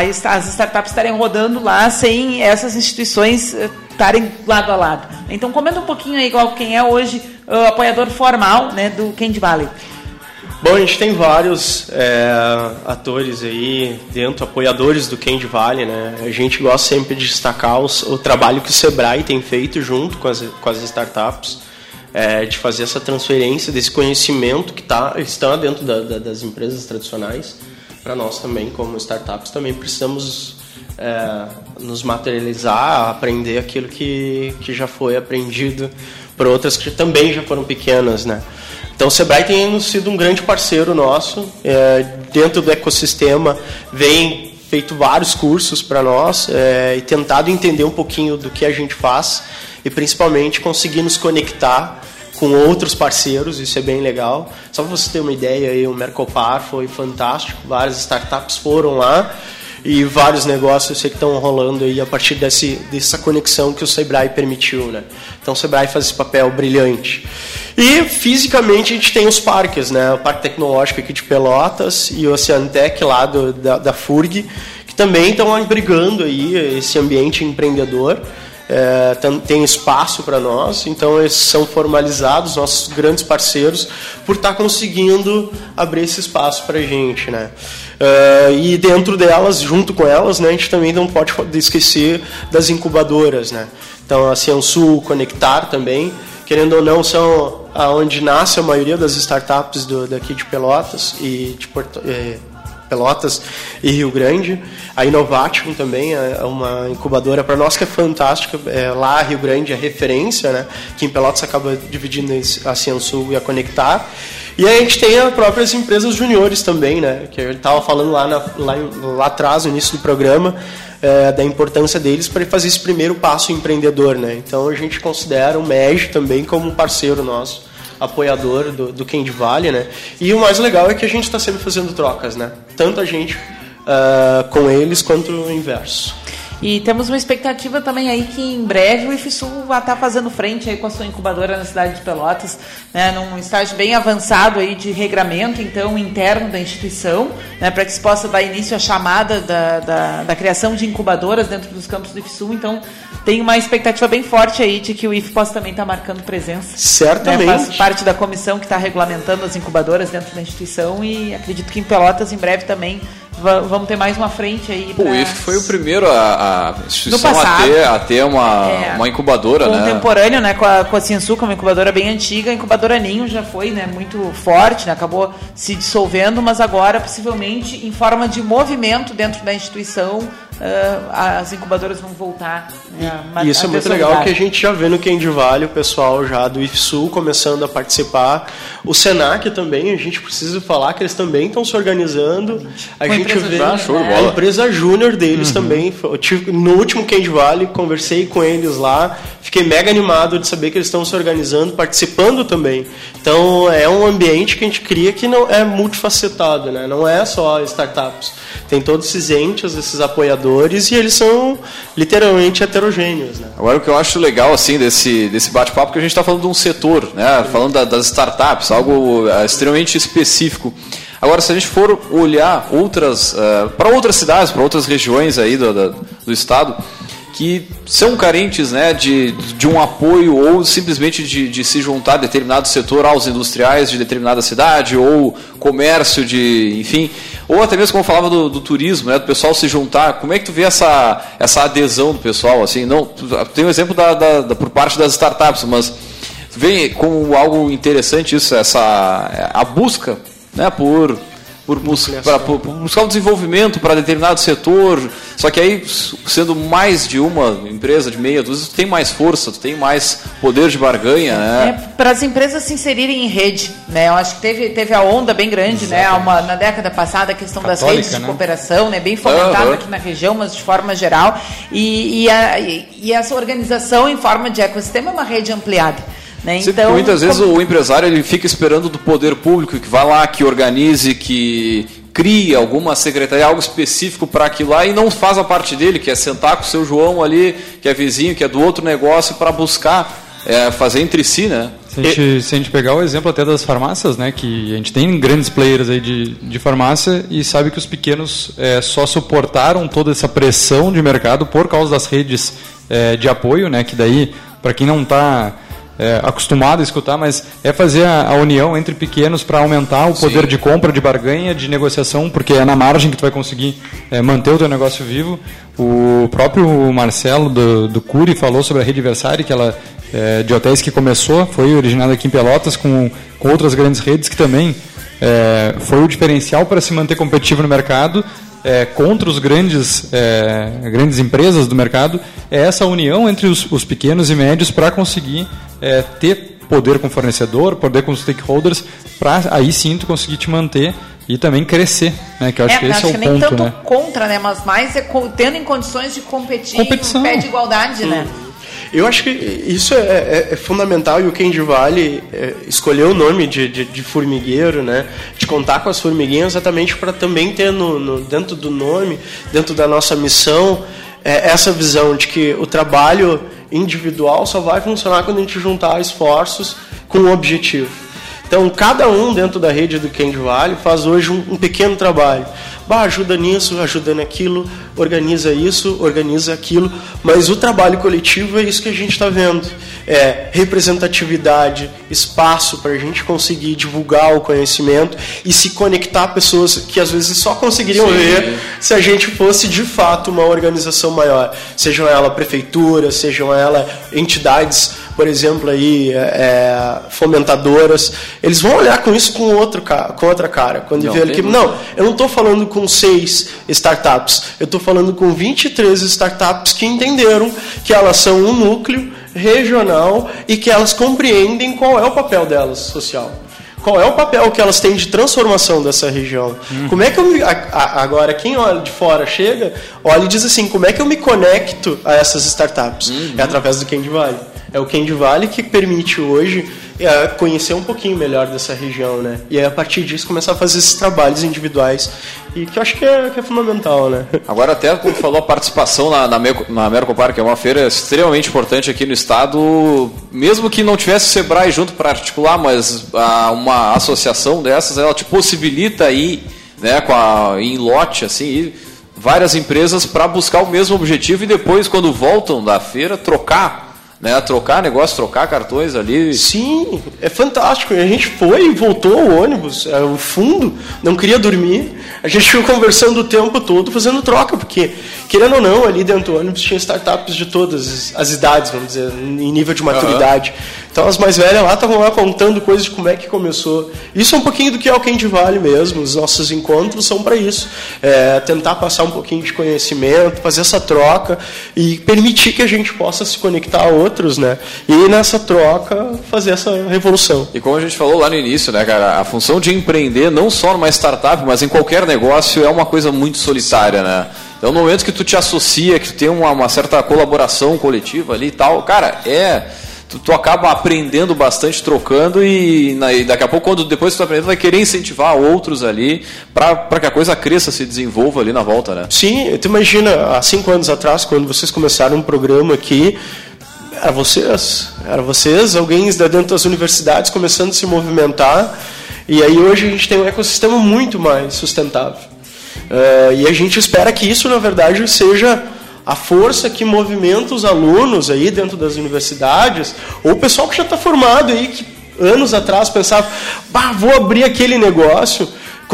esta- as startups estarem rodando lá sem essas instituições eh, estarem lado a lado. Então comenta um pouquinho aí igual quem é hoje o apoiador formal, né, do Candy Valley. Bom, a gente tem vários é, atores aí dentro, apoiadores do Candy Valley, né? A gente gosta sempre de destacar os- o trabalho que o Sebrae tem feito junto com as, com as startups, é, de fazer essa transferência desse conhecimento que tá, está dentro da- da- das empresas tradicionais. Para nós também, como startups, também precisamos é, nos materializar, aprender aquilo que, que já foi aprendido por outras que também já foram pequenas, né? Então o Sebrae tem sido um grande parceiro nosso é, dentro do ecossistema, vem feito vários cursos para nós é, e tentado entender um pouquinho do que a gente faz e principalmente conseguir nos conectar com outros parceiros, isso é bem legal. Só para você ter uma ideia, aí, o Mercopar foi fantástico, várias startups foram lá e vários negócios que estão rolando aí a partir desse, dessa conexão que o Sebrae permitiu, né? Então o Sebrae faz esse papel brilhante. E fisicamente a gente tem os parques, né? O Parque Tecnológico aqui de Pelotas e o Oceantec lá do, da, da FURG, que também estão abrigando aí esse ambiente empreendedor. É, tem espaço para nós, então eles são formalizados, nossos grandes parceiros, por estar tá conseguindo abrir esse espaço para a gente. Né? Uh, e dentro delas, junto com elas, né, a gente também não pode esquecer das incubadoras. Né? Então, a Ciansul, Conectar também, querendo ou não, são aonde nasce a maioria das startups do, daqui de Pelotas e de Porto, eh, Pelotas e Rio Grande. A Innovation também é uma incubadora para nós que é fantástica. É, lá Rio Grande é referência, né? que em Pelotas acaba dividindo a Ciansul e a Conectar. E a gente tem as próprias empresas juniores também, né? que eu estava falando lá, na, lá, lá atrás, no início do programa, é, da importância deles para fazer esse primeiro passo empreendedor. Né? Então a gente considera o MEG também como um parceiro nosso apoiador do, do Candy Valley, né? E o mais legal é que a gente está sempre fazendo trocas, né? Tanto a gente uh, com eles quanto o inverso. E temos uma expectativa também aí que em breve o IFSU vai estar fazendo frente aí com a sua incubadora na cidade de Pelotas, né, num estágio bem avançado aí de regramento então interno da instituição, né, para que se possa dar início à chamada da, da, da, criação de incubadoras dentro dos campos do IFSU. Então tem uma expectativa bem forte aí de que o IF possa também estar marcando presença. Certamente. Né, faz parte da comissão que está regulamentando as incubadoras dentro da instituição e acredito que em Pelotas em breve também vamos ter mais uma frente aí. Pra... O IF foi o primeiro a, a instituição a ter, a ter uma, é, uma incubadora, contemporâneo, né? Contemporâneo, né? Com a, com a é uma incubadora bem antiga. A incubadora Ninho já foi né, muito forte, né? acabou se dissolvendo, mas agora, possivelmente, em forma de movimento dentro da instituição, as incubadoras vão voltar. Né, a, isso é muito legal que a gente já vê no Candy Valley o pessoal já do IFSU começando a participar. O Senac também, a gente precisa falar que eles também estão se organizando. A Com gente vê ah, a empresa júnior deles uhum. também. Tive, no último Candy Valley, conversei com eles lá, fiquei mega animado de saber que eles estão se organizando, participando também. Então é um ambiente que a gente cria que não é multifacetado, né? não é só startups. Tem todos esses entes, esses apoiadores e eles são literalmente heterogêneos. Né? Agora o que eu acho legal assim desse, desse bate-papo é que a gente está falando de um setor, né? falando da, das startups, algo uh, extremamente específico. Agora, se a gente for olhar outras uh, eh, para outras cidades, para outras regiões aí do, do, do estado, que são carentes né, de, de um apoio ou simplesmente de, de se juntar a determinado setor aos industriais de determinada cidade ou comércio de, enfim, ou até mesmo como eu falava do, do, turismo, né, do pessoal se juntar. Como é que tu vê essa, essa adesão do pessoal? Assim, não, tem o um exemplo da, da, da, por parte das startups, mas vem como algo interessante isso, essa a busca né, por por, buscar, por, por buscar um desenvolvimento para determinado setor. Só que aí, sendo mais de uma empresa, de meia dúzia, tu tem mais força, tu tem mais poder de barganha. Né? É, para as empresas se inserirem em rede. Né? Eu acho que teve, teve a onda bem grande né? Uma, na década passada, a questão Católica, das redes de né? cooperação, né? bem fomentada uhum. aqui na região, mas de forma geral. E, e, a, e essa organização em forma de ecossistema é uma rede ampliada. Né? Então, muitas vezes como... o empresário ele fica esperando do poder público que vá lá, que organize, que crie alguma secretaria, algo específico para aquilo lá e não faz a parte dele, que é sentar com o seu João ali, que é vizinho, que é do outro negócio, para buscar é, fazer entre si, né? Se a, gente, se a, gente, pegar o exemplo até das farmácias, né, que a gente tem grandes players aí de, de farmácia e sabe que os pequenos é, só suportaram toda essa pressão de mercado por causa das redes é, de apoio, né, que daí, para quem não está é, acostumado a escutar, mas é fazer a, a união entre pequenos para aumentar o poder Sim. de compra, de barganha, de negociação, porque é na margem que tu vai conseguir é, manter o teu negócio vivo. O próprio Marcelo do, do Curi falou sobre a Rede Versário, que ela é, de hotéis que começou, foi originada aqui em Pelotas com, com outras grandes redes que também é, foi o diferencial para se manter competitivo no mercado é, contra os grandes, é, grandes empresas do mercado é essa união entre os, os pequenos e médios para conseguir é, ter poder com o fornecedor, poder com os stakeholders, para aí sim tu conseguir te manter e também crescer, né? Que eu acho é, que esse é o ponto, nem tanto né? contra, né? Mas mais é tendo em condições de competir Competição. em pé de igualdade, né? Eu acho que isso é, é, é fundamental e o Candy Valley é, escolheu o nome de, de, de, formigueiro, né? De contar com as formiguinhas exatamente para também ter no, no, dentro do nome, dentro da nossa missão, é, essa visão de que o trabalho individual só vai funcionar quando a gente juntar esforços com um objetivo. Então, cada um dentro da rede do Candy Valley faz hoje um, um pequeno trabalho. Bah, ajuda nisso, ajuda naquilo, organiza isso, organiza aquilo, mas o trabalho coletivo é isso que a gente está vendo. É representatividade, espaço para a gente conseguir divulgar o conhecimento e se conectar a pessoas que às vezes só conseguiriam Sim. ver se a gente fosse de fato uma organização maior, sejam ela prefeitura, sejam ela entidades por exemplo, aí, é, fomentadoras, eles vão olhar com isso com, outro, com outra cara. Quando não, vê que, não, eu não estou falando com seis startups, eu estou falando com 23 startups que entenderam que elas são um núcleo regional e que elas compreendem qual é o papel delas social qual é o papel que elas têm de transformação dessa região. Uhum. Como é que eu me, a, a, agora quem olha de fora chega, olha e diz assim, como é que eu me conecto a essas startups? Uhum. É através do Candy Valley. É o Candy Valley que permite hoje é, conhecer um pouquinho melhor dessa região, né? E aí, a partir disso começar a fazer esses trabalhos individuais e que eu acho que é, que é fundamental, né? Agora até como falou a participação na, na, na Mercopar, que é uma feira extremamente importante aqui no estado, mesmo que não tivesse o Sebrae junto para articular, mas a, uma associação dessas, ela te possibilita ir né, com a, em lote, assim, várias empresas para buscar o mesmo objetivo e depois, quando voltam da feira, trocar né, trocar negócio, trocar cartões ali. Sim, é fantástico. A gente foi e voltou o ônibus, é, o fundo, não queria dormir. A gente ficou conversando o tempo todo, fazendo troca, porque, querendo ou não, ali dentro do ônibus tinha startups de todas as idades, vamos dizer, em nível de maturidade. Uhum. Então as mais velhas lá estavam lá contando coisas de como é que começou. Isso é um pouquinho do que é o Candy Vale mesmo. Os nossos encontros são para isso. É, tentar passar um pouquinho de conhecimento, fazer essa troca e permitir que a gente possa se conectar a outros, né? E nessa troca fazer essa revolução. E como a gente falou lá no início, né, cara, a função de empreender não só numa startup, mas em qualquer negócio é uma coisa muito solitária, né? Então, no momento que tu te associa, que tu tem uma, uma certa colaboração coletiva ali e tal, cara, é tu, tu acaba aprendendo bastante, trocando e, na, e, daqui a pouco, quando depois tu tá aprendendo, vai querer incentivar outros ali para que a coisa cresça, se desenvolva ali na volta, né? Sim, tu imagina, há cinco anos atrás, quando vocês começaram um programa aqui, era vocês, era vocês, alguém dentro das universidades começando a se movimentar, e aí hoje a gente tem um ecossistema muito mais sustentável. Uh, e a gente espera que isso, na verdade, seja a força que movimenta os alunos aí dentro das universidades, ou o pessoal que já está formado aí, que anos atrás pensava, bah, vou abrir aquele negócio,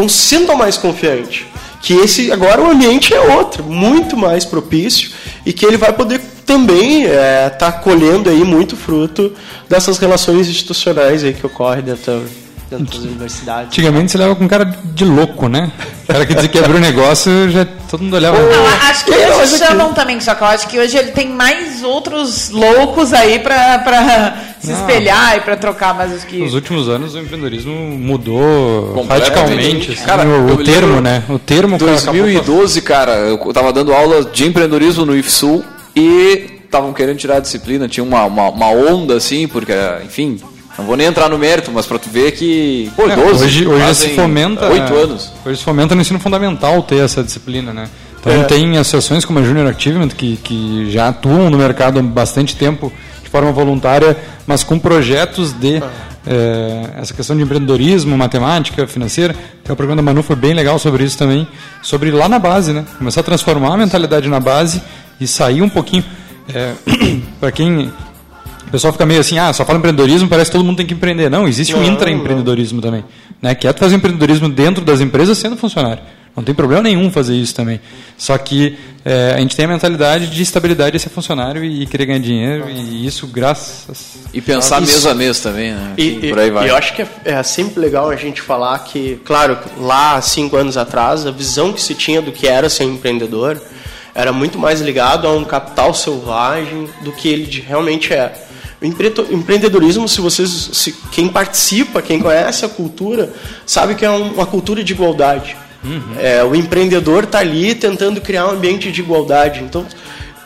sinta mais confiante. Que esse agora o ambiente é outro, muito mais propício, e que ele vai poder também estar é, tá colhendo aí muito fruto dessas relações institucionais aí que ocorrem dentro dentro das universidades. Antigamente você leva com cara de louco, né? O cara que dizia que abriu um negócio, já todo mundo olhava. Não, acho que hoje chamam também, só que eu acho que hoje ele tem mais outros loucos aí pra, pra se espelhar e pra trocar, mas os que. Nos últimos anos o empreendedorismo mudou radicalmente. Assim, cara, o, o termo, né? O termo. 2012, cara, eu tava dando aula de empreendedorismo no IFSUL e estavam querendo tirar a disciplina, tinha uma, uma, uma onda assim, porque, enfim, não vou nem entrar no mérito, mas para tu ver que. Pô, 12, é, hoje hoje se fomenta. 8 anos. Hoje se fomenta no ensino fundamental ter essa disciplina, né? Então é. tem associações como a Junior Achievement que, que já atuam no mercado há bastante tempo de forma voluntária, mas com projetos de. É, essa questão de empreendedorismo, matemática, financeira, é o programa da Manu foi bem legal sobre isso também, sobre lá na base, né? Começar a transformar a mentalidade na base e sair um pouquinho. É, para quem o pessoal fica meio assim, ah, só fala empreendedorismo, parece que todo mundo tem que empreender. Não, existe não, um intraempreendedorismo também. Né? Que é tu fazer empreendedorismo dentro das empresas sendo funcionário. Não tem problema nenhum fazer isso também. Só que é, a gente tem a mentalidade de estabilidade de ser funcionário e, querer ganhar dinheiro, e isso graças. E pensar isso. mês a mês também, né? E, e, por aí vai. E eu acho que é, é, sempre legal a gente falar que, claro, lá cinco anos atrás, a visão que se tinha do que era ser empreendedor era muito mais ligado a um capital selvagem do que ele realmente é. O empreendedorismo, se vocês, se, quem participa, quem conhece a cultura, sabe que é uma cultura de igualdade. Uhum. É, o empreendedor está ali tentando criar um ambiente de igualdade. Então,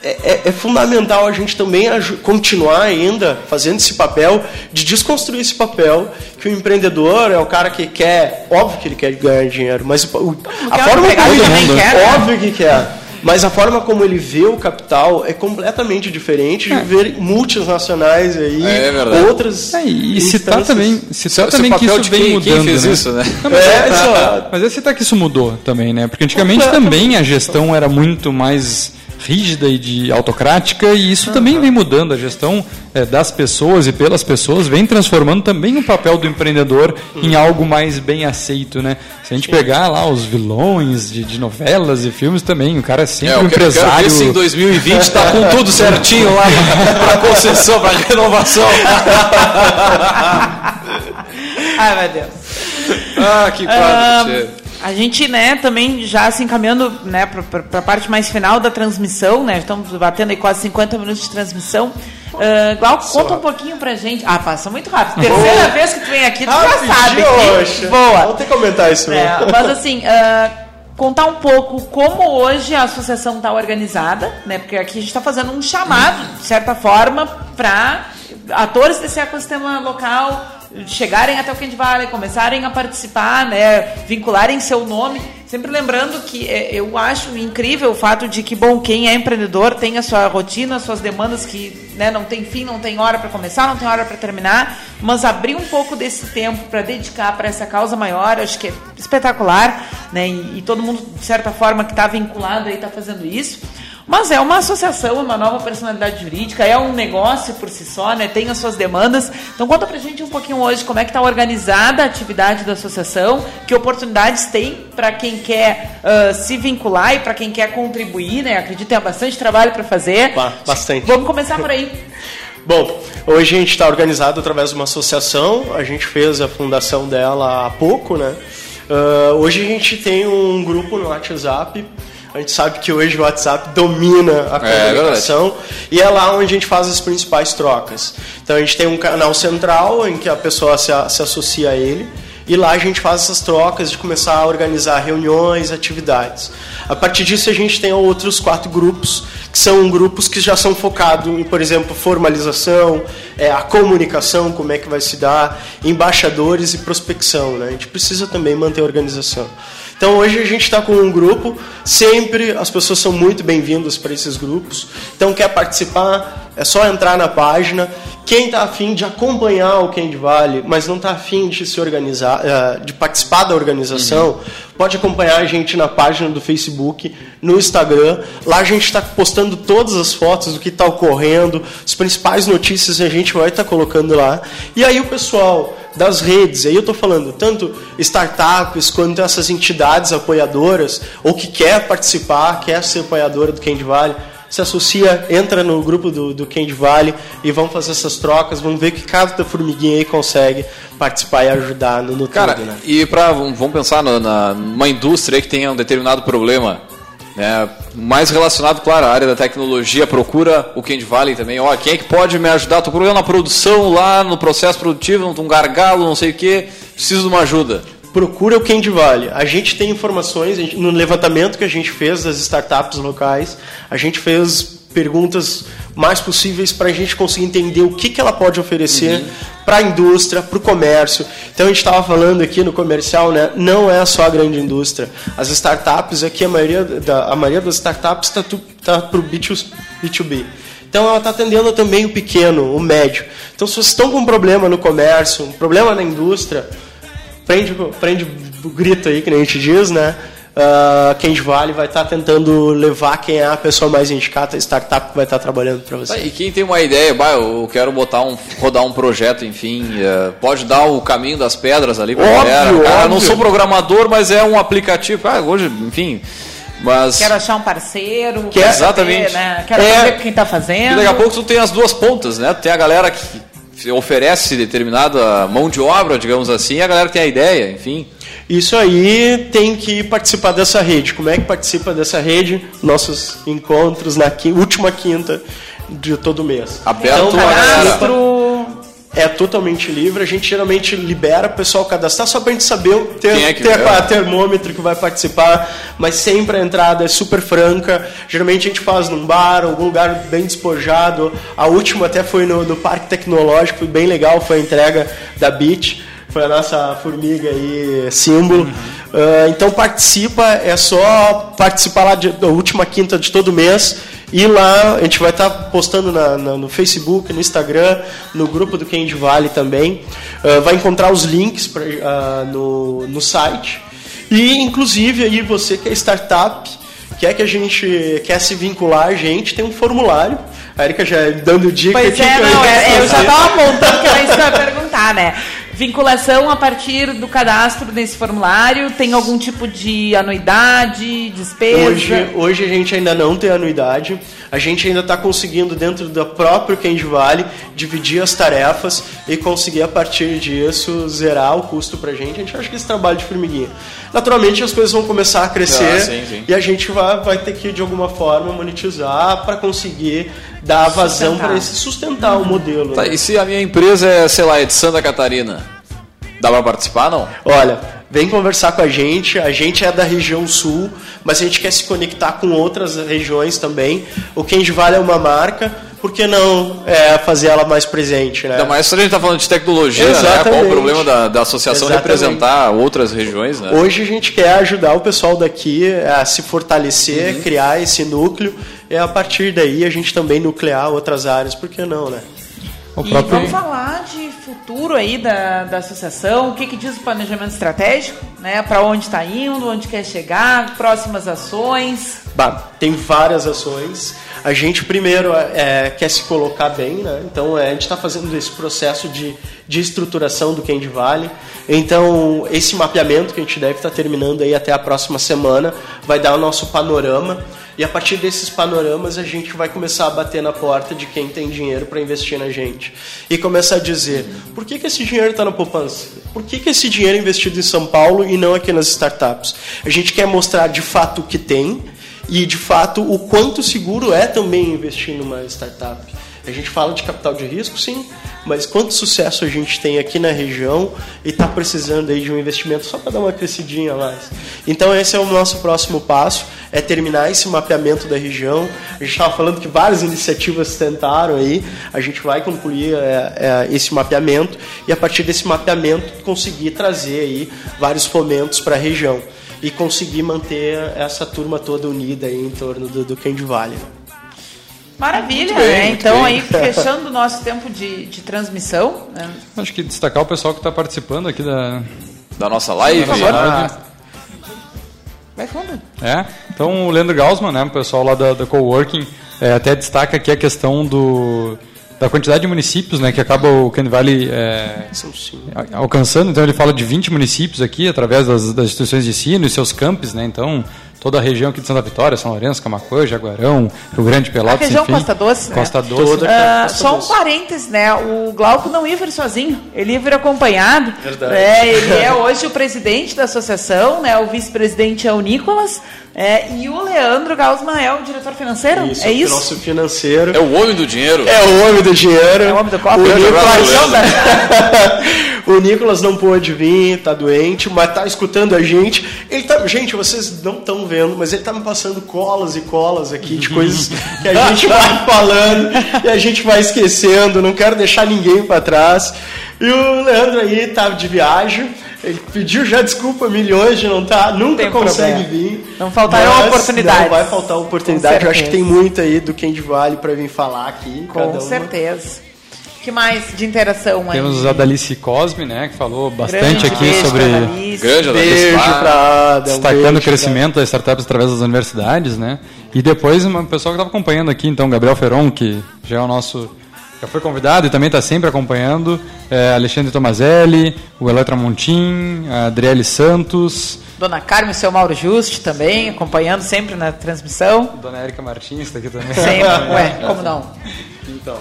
é, é, é fundamental a gente também continuar ainda fazendo esse papel de desconstruir esse papel que o empreendedor é o cara que quer, óbvio que ele quer ganhar dinheiro, mas o, a forma que ele, quer, né? óbvio que quer Mas a forma como ele vê o capital é completamente diferente de ver multinacionais aí, É verdade. outras. É, e citar também, citar também que papel isso de vem quem- mudando. quem fez né? isso, né? Não, mas, É, é, exato. mas é citar que isso mudou também, né? Porque antigamente também a gestão era muito mais rígida e de autocrática e isso também vem mudando a gestão eh, das pessoas e pelas pessoas vem transformando também o papel do empreendedor em algo mais bem aceito, né? Se a gente pegar lá os vilões de, de novelas e filmes também, o cara é sempre É, um eu quero, quero empresário. ver se em 2020 tá com tudo certinho lá para concessão, para renovação. Ai, meu Deus. Ah, que quadro. Ah, tchê. A gente, né, também já se encaminhando, né, para a parte mais final da transmissão, né, estamos batendo aí quase 50 minutos de transmissão. Uh, Glauco, conta um pouquinho pra gente. Ah, passa muito rápido. Terceira vez que tu vem aqui, tu já sabe. Rapidinho, que oxa. Boa. Vou ter que comentar isso. É, mesmo. mas assim, ah, contar um pouco como hoje a associação está organizada, né? Porque aqui a gente está fazendo um chamado, de certa forma, para atores desse ecossistema local chegarem até o Candy Valley, começarem a participar, né? Vincularem seu nome. Sempre lembrando que é, eu acho incrível o fato de que, bom, quem é empreendedor tem a sua rotina, as suas demandas que né, não tem fim, não tem hora para começar, não tem hora para terminar, mas abrir um pouco desse tempo para dedicar para essa causa maior, acho que é espetacular, né? E, e todo mundo, de certa forma, que está vinculado aí está fazendo isso. Mas é uma associação, uma nova personalidade jurídica, é um negócio por si só, né? Tem as suas demandas. Então conta pra gente um pouquinho hoje como é que está organizada a atividade da associação, que oportunidades tem para quem quer ah, se vincular e para quem quer contribuir, né? Acredito que tem bastante trabalho para fazer. Ba- Bastante. Vamos começar por aí. Bom, hoje a gente está organizado através de uma associação, a gente fez a fundação dela há pouco, né? Ah, hoje a gente tem um grupo no WhatsApp, a gente sabe que hoje o WhatsApp domina a É, comunicação e é lá onde a gente faz as principais trocas. Então a gente tem um canal central em que a pessoa se, se associa a ele e lá a gente faz essas trocas de começar a organizar reuniões, atividades. A partir disso a gente tem outros quatro grupos, que são grupos que já são focados em, por exemplo, formalização, é, a comunicação, como é que vai se dar, embaixadores e prospecção. Né? A gente precisa também manter a organização. Então hoje a gente está com um grupo, sempre as pessoas são muito bem-vindas para esses grupos. Então quer participar, é só entrar na página. Quem está afim de acompanhar o Candy Valley, mas não está afim de se organizar, eh, de participar da organização, pode acompanhar a gente na página do Facebook, no Instagram. Lá a gente está postando todas as fotos do que está ocorrendo, as principais notícias a gente vai estar colocando lá. E aí o pessoal das redes, aí eu estou falando tanto startups quanto essas entidades apoiadoras, ou que quer participar, quer ser apoiadora do Candy Valley, se associa, entra no grupo do, do Candy Valley e vão fazer essas trocas, vamos ver que cada formiguinha aí consegue participar e ajudar no, no Cara, tudo, né? e para vamos pensar na, na- numa indústria que tenha um determinado problema, né, mais relacionado, claro, à área da tecnologia, procura o Candy Valley também. Ó, quem é que pode me ajudar? Procurando na produção lá, no processo produtivo, um gargalo, não sei o quê, preciso de uma ajuda. procura o Candy Valley. A gente tem informações gente- no levantamento que a gente fez das startups locais. A gente fez perguntas mais possíveis para a gente conseguir entender o que, que ela pode oferecer para a indústria, para o comércio. Então a gente estava falando aqui no comercial, né? Não é só a grande indústria. As startups aqui a maioria da a maioria das startups está tá para o B2B. Então ela está atendendo também o pequeno, o médio. Então se vocês estão com um problema no comércio, um problema na indústria, prende, prende o grito aí, que a gente diz, né? Uh, Candy Valley vai estar tentando levar quem é a pessoa mais indicada, a startup que vai estar trabalhando para você. Tá, E quem tem uma ideia, bah, eu quero botar um, rodar um projeto, enfim, eh, pode dar o caminho das pedras ali pra Óbvio, galera. Cara, eu não sou programador, mas é um aplicativo. Ah, hoje, enfim. Mas. Quero achar um parceiro. Que quero exatamente. saber, né? Quero É. saber quem está E fazendo. daqui a pouco tu tem as duas pontas, né? Tu tem a galera que oferece determinada mão de obra, digamos assim, e a galera tem a ideia, enfim. Isso aí tem que participar dessa rede. Como é que participa dessa rede? Nossos encontros na última quinta de todo mês. Aberto Então, cadastro é totalmente livre. A gente geralmente libera o pessoal cadastrar só para a gente saber o ter, é ter a termômetro que vai participar, mas sempre a entrada é super franca. Geralmente a gente faz num bar, algum lugar bem despojado. A última até foi no, no Parque Tecnológico, foi bem legal, foi a entrega da Beach. Foi a nossa formiga aí, símbolo. Uh, então participa, é só participar lá de, da última quinta de todo mês. E lá a gente vai estar tá postando na, na, no Facebook, no Instagram, no grupo do Candy Vale também. Uh, vai encontrar os links pra, uh, no, no site. E inclusive aí você que é startup, quer que a gente quer se vincular a gente, tem um formulário. A Erika já dando dica. Pois é, não, é, eu já estava apontando que eu ia perguntar, né? Vinculação a partir do cadastro nesse formulário? Tem algum tipo de anuidade, despesa? Hoje, hoje a gente ainda não tem anuidade. A gente ainda está conseguindo, dentro do próprio Candy Valley, dividir as tarefas e conseguir, a partir disso, zerar o custo para a gente. A gente acha que esse trabalho de formiguinha. Naturalmente, as coisas vão começar a crescer ah, sim, sim. e a gente vai, vai ter que, de alguma forma, monetizar para conseguir dar vazão para esse sustentar o modelo. Tá, e se a minha empresa é, sei lá, é de Santa Catarina, dá para participar não? Olha, vem conversar com a gente. A gente é da região sul, mas a gente quer se conectar com outras regiões também. O Candy Vale é uma marca, por que não é, fazer ela mais presente? Né? Ainda mais se a gente está falando de tecnologia, né? qual o problema da, da associação Exatamente. representar outras regiões? Né? Hoje a gente quer ajudar o pessoal daqui a se fortalecer, uhum. criar esse núcleo e a partir daí a gente também nuclear outras áreas, por que não, né? O e próprio... vamos falar de futuro aí da, da associação, o que, que diz o planejamento estratégico, né? Para onde está indo, onde quer chegar, próximas ações. Bah, tem várias ações. A gente primeiro é, quer se colocar bem, né? Então é, a gente está fazendo esse processo de, de estruturação do Candy Valley. Então esse mapeamento que a gente deve estar tá terminando aí até a próxima semana vai dar o nosso panorama e a partir desses panoramas a gente vai começar a bater na porta de quem tem dinheiro para investir na gente. E começar a dizer, por que, que esse dinheiro está na poupança? Por que, que esse dinheiro é investido em São Paulo e não aqui nas startups? A gente quer mostrar de fato o que tem e de fato o quanto seguro é também investir numa startup. A gente fala de capital de risco, sim, mas quanto sucesso a gente tem aqui na região e está precisando aí de um investimento só para dar uma crescidinha a mais. Então esse é o nosso próximo passo, é terminar esse mapeamento da região. A gente estava falando que várias iniciativas tentaram aí, a gente vai concluir é, é, esse mapeamento e a partir desse mapeamento conseguir trazer aí vários fomentos para a região e conseguir manter essa turma toda unida aí em torno do, do Candy Valley. Maravilha, bem, né? Então bem. aí fechando o nosso tempo de, de transmissão. Né? Acho que destacar o pessoal que está participando aqui da, da nossa live. Da nossa live. Vai fundo. É, então o Leandro Gaussman, né, o pessoal lá da, da Coworking, é, até destaca aqui a questão do da quantidade de municípios né, que acaba o Candy Valley é, alcançando. Então ele fala de 20 municípios aqui, através das, das instituições de ensino e seus campos. Né, então toda a região aqui de Santa Vitória, São Lourenço, Camacuã, Jaguarão, Rio Grande, Pelotas, a região enfim, Costa Doce, né? Costa Doce. Toda, uh, só um parênteses, né? O Glauco não ia vir sozinho, ele ia vir acompanhado. Verdade. É, ele é hoje o presidente da associação, né? O vice-presidente é o Nicolas. É, e o Leandro Gaussman é o diretor financeiro? Isso, é isso? O nosso financeiro. É o homem do dinheiro. É o homem do dinheiro. É o homem do copo. O Nicolas, o Nicolas não pôde vir, tá doente, mas tá escutando a gente. Ele tá, gente, vocês não estão vendo, mas ele tá me passando colas e colas aqui de coisas que a gente vai falando e a gente vai esquecendo. Não quero deixar ninguém para trás. E o Leandro aí tá de viagem. Ele pediu já desculpa milhões de não estar, tá, nunca consegue problema. vir. Não faltarão oportunidades. Não vai faltar oportunidade. Eu acho que tem muito aí do Candy Vale para vir falar aqui. Com certeza. que mais de interação aí? Temos a Dalice Cosme, né, que falou bastante Grande aqui beijo sobre Grande beijo pra destacando o crescimento das startups através das universidades, né? E depois uma pessoa que estava acompanhando aqui, então Gabriel Feron, que já é o nosso já foi convidado e também está sempre acompanhando. É, Alexandre Tomazelli, o Eletra Montim, a Adriele Santos. Dona Carmen e seu Mauro Juste também, acompanhando sempre na transmissão. Dona Érica Martins está aqui também. Sempre, ué, como não? Então.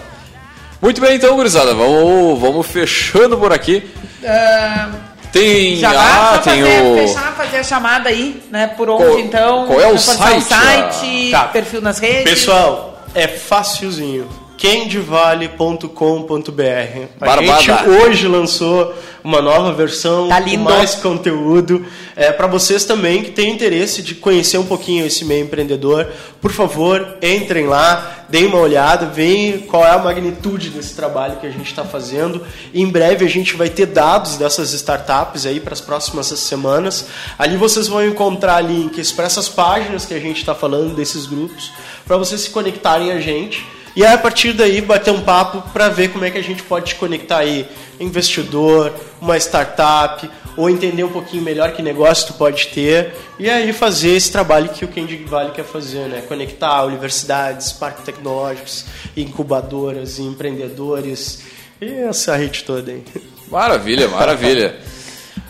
Muito bem, então, gurizada, vamos, vamos fechando por aqui. Uh, tem, já ah, tem fazer, o... fechar, fazer a chamada aí, né? Por onde, qual, então? Qual é o site? O site, tá. perfil nas redes. Pessoal, é facilzinho kendvale.com.br. A Barbada. gente hoje lançou uma nova versão Tá com mais conteúdo. É, para vocês também que têm interesse de conhecer um pouquinho esse meio empreendedor, por favor, entrem lá, deem uma olhada, veem qual é a magnitude desse trabalho que a gente está fazendo. Em breve a gente vai ter dados dessas startups aí para as próximas semanas. Ali vocês vão encontrar links para essas páginas que a gente está falando desses grupos, para vocês se conectarem a gente. E aí, a partir daí, bater um papo para ver como é que a gente pode te conectar aí. Investidor, uma startup, ou entender um pouquinho melhor que negócio tu pode ter. E aí fazer esse trabalho que o Candy Valley quer fazer, né? Conectar universidades, parques tecnológicos, incubadoras, empreendedores. E essa rede toda aí. Maravilha, maravilha.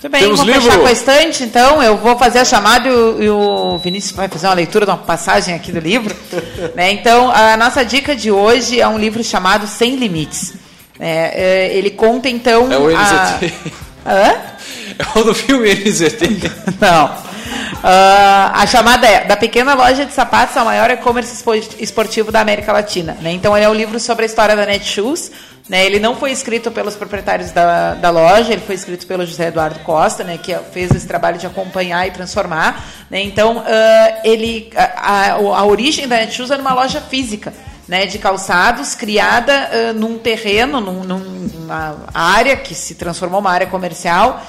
Muito bem, Temos vou livro? fechar com a estante, então. Eu vou fazer a chamada e o, e o Vinícius vai fazer uma leitura de uma passagem aqui do livro. né? Então, a nossa dica de hoje é um livro chamado Sem Limites. É, é, ele conta, então... É o a- NZT. Hã? É o do filme NZT. Não. Ah, a chamada é Da Pequena Loja de Sapatos ao Maior E-Commerce Espo- Esportivo da América Latina. né? Então, ele é um livro sobre a história da Netshoes. Né? Ele não foi escrito pelos proprietários da, da loja, ele foi escrito pelo José Eduardo Costa, né? que fez esse trabalho de acompanhar e transformar. né? Então, ah, ele, a, a- a origem da Netshoes era uma loja física. Né, de calçados, criada ah, num terreno, num- numa área que se transformou uma área comercial,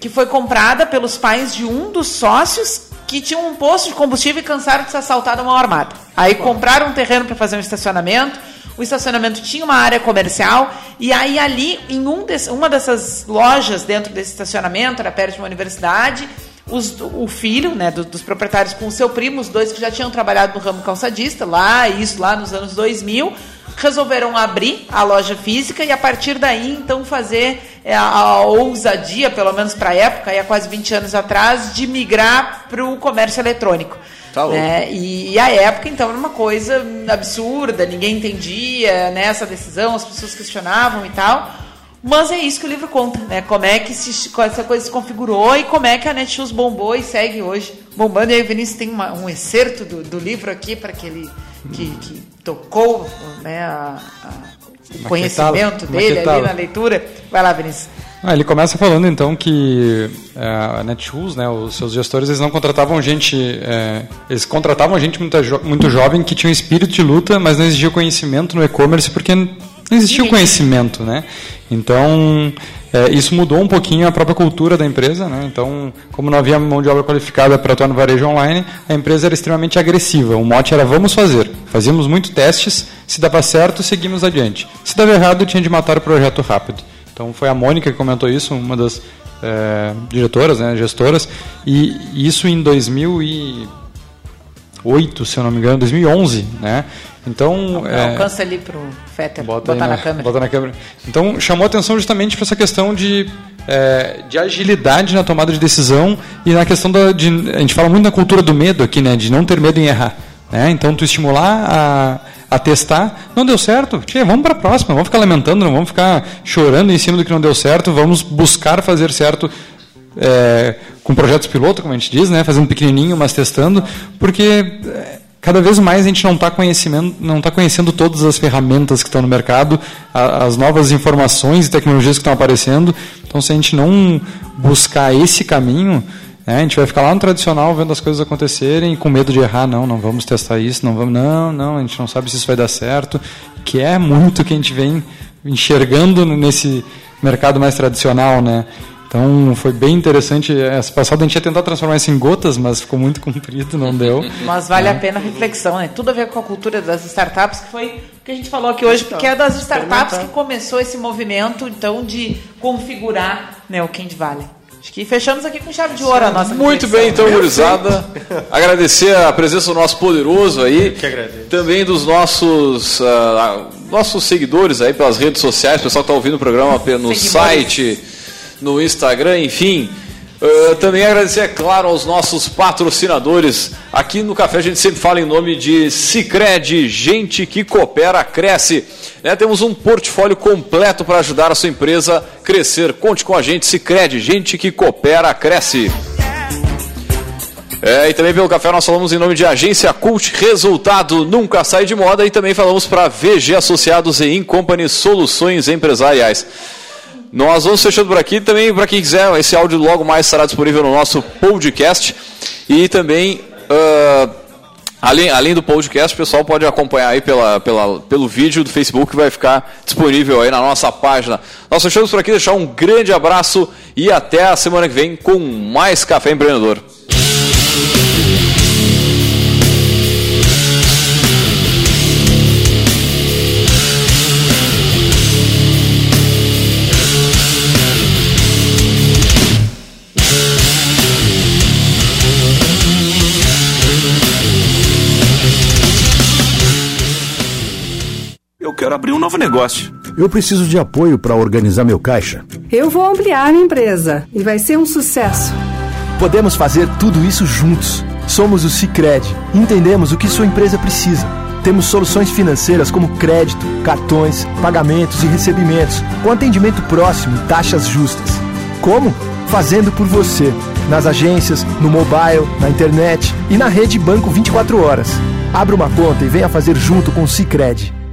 que foi comprada pelos pais de um dos sócios que tinham um posto de combustível e cansaram de ser assaltado a mão armada. Aí compraram um terreno para fazer um estacionamento. O estacionamento tinha uma área comercial e aí ali em um desse- uma dessas lojas dentro desse estacionamento, era perto de uma universidade, os- o filho né, do- dos proprietários com o seu primo, os dois que já tinham trabalhado no ramo calçadista, lá, isso lá nos anos 2000, resolveram abrir a loja física e a partir daí então fazer é, a, a ousadia, pelo menos para a época, há quase 20 anos atrás, de migrar para o comércio eletrônico. Tá né? E, e a época, então, era uma coisa absurda, ninguém entendia né, essa decisão, as pessoas questionavam e tal. Mas é isso que o livro conta, né? Como é que se, essa coisa se configurou e como é que a Netshoes bombou e segue hoje bombando. E aí o Vinícius tem uma- um excerto do, do livro aqui para que ele que, que tocou né, a- a- o conhecimento dele ali na leitura. Vai lá, Vinícius. Ah, ele começa falando então que é, a Netshoes, né, os seus gestores, eles não contratavam gente, é, eles contratavam gente muito, jo- muito jovem que tinha um espírito de luta, mas não existia conhecimento no e-commerce porque não existia o conhecimento, né? Então é, isso mudou um pouquinho a própria cultura da empresa, né? Então, como não havia mão de obra qualificada para atuar no varejo online, a empresa era extremamente agressiva. O mote era vamos fazer. Fazíamos muito testes, se dava certo, seguimos adiante. Se dava errado, tinha de matar o projeto rápido. Então foi a Mônica que comentou isso, uma das é, diretoras, né, gestoras, e isso em 2008, se eu não me engano, 2011, né? Então, é, Alcança ali pro Fetter, Bota, botar aí na câmera. Bota na câmera. Então, chamou atenção justamente para essa questão de, é, de agilidade na tomada de decisão e na questão da. De, a gente fala muito na cultura do medo aqui, né? De não ter medo em errar. Né? Então, tu estimular a, a testar. Não deu certo? Tchê, vamos para a próxima. Vamos ficar lamentando, não vamos ficar chorando em cima do que não deu certo. Vamos buscar fazer certo é, com projetos piloto, como a gente diz, né? fazendo pequenininho, mas testando, porque é, cada vez mais a gente não está não tá conhecendo todas as ferramentas que estão no mercado, a- as novas informações e tecnologias que estão aparecendo. Então, se a gente não buscar esse caminho, né, a gente vai ficar lá no tradicional vendo as coisas acontecerem com medo de errar. Não, não vamos testar isso, não vamos, não, não, a gente não sabe se isso vai dar certo, que é muito que a gente vem enxergando nesse mercado mais tradicional, né? Então foi bem interessante. Essa passada a gente ia tentar transformar isso em gotas, mas ficou muito comprido, não deu. Mas vale É. a pena a reflexão, né? Tudo a ver com a cultura das startups, que foi o que a gente falou aqui hoje, porque é das startups que começou esse movimento, então, de configurar né, o Candy Valley. Acho que fechamos aqui com chave de ouro a nossa Muito bem, então, gurizada. Agradecer a presença do nosso poderoso aí. que agradeço. Também dos nossos, ah, nossos seguidores aí pelas redes sociais, o pessoal que está ouvindo o programa no Seguidores. site, no Instagram, enfim. Ah, também agradecer, é claro, aos nossos patrocinadores. Aqui no Café a gente sempre fala em nome de Cicred, gente que coopera, cresce. Né, temos um portfólio completo para ajudar a sua empresa a crescer. Conte com a gente, Cicred, gente que coopera, cresce. É, e também pelo café nós falamos em nome de Agência Cult, resultado nunca sai de moda. E também falamos para VG Associados e Incompany Soluções Empresariais. Nós vamos fechando por aqui. Também, para quem quiser, esse áudio logo mais estará disponível no nosso podcast. E também, uh, além, além do podcast, o pessoal pode acompanhar aí pela, pela, pelo vídeo do Facebook que vai ficar disponível aí na nossa página. Nós fechamos por aqui, deixar um grande abraço e até a semana que vem com mais Café Empreendedor. Quero abrir um novo negócio. Eu preciso de apoio para organizar meu caixa. Eu vou ampliar minha empresa e vai ser um sucesso. Podemos fazer tudo isso juntos. Somos o Cicred. Entendemos o que sua empresa precisa. Temos soluções financeiras como crédito, cartões, pagamentos e recebimentos, com atendimento próximo e taxas justas. Como? Fazendo por você. Nas agências, no mobile, na internet e na rede Banco 24 horas. Abra uma conta e venha fazer junto com o Cicred.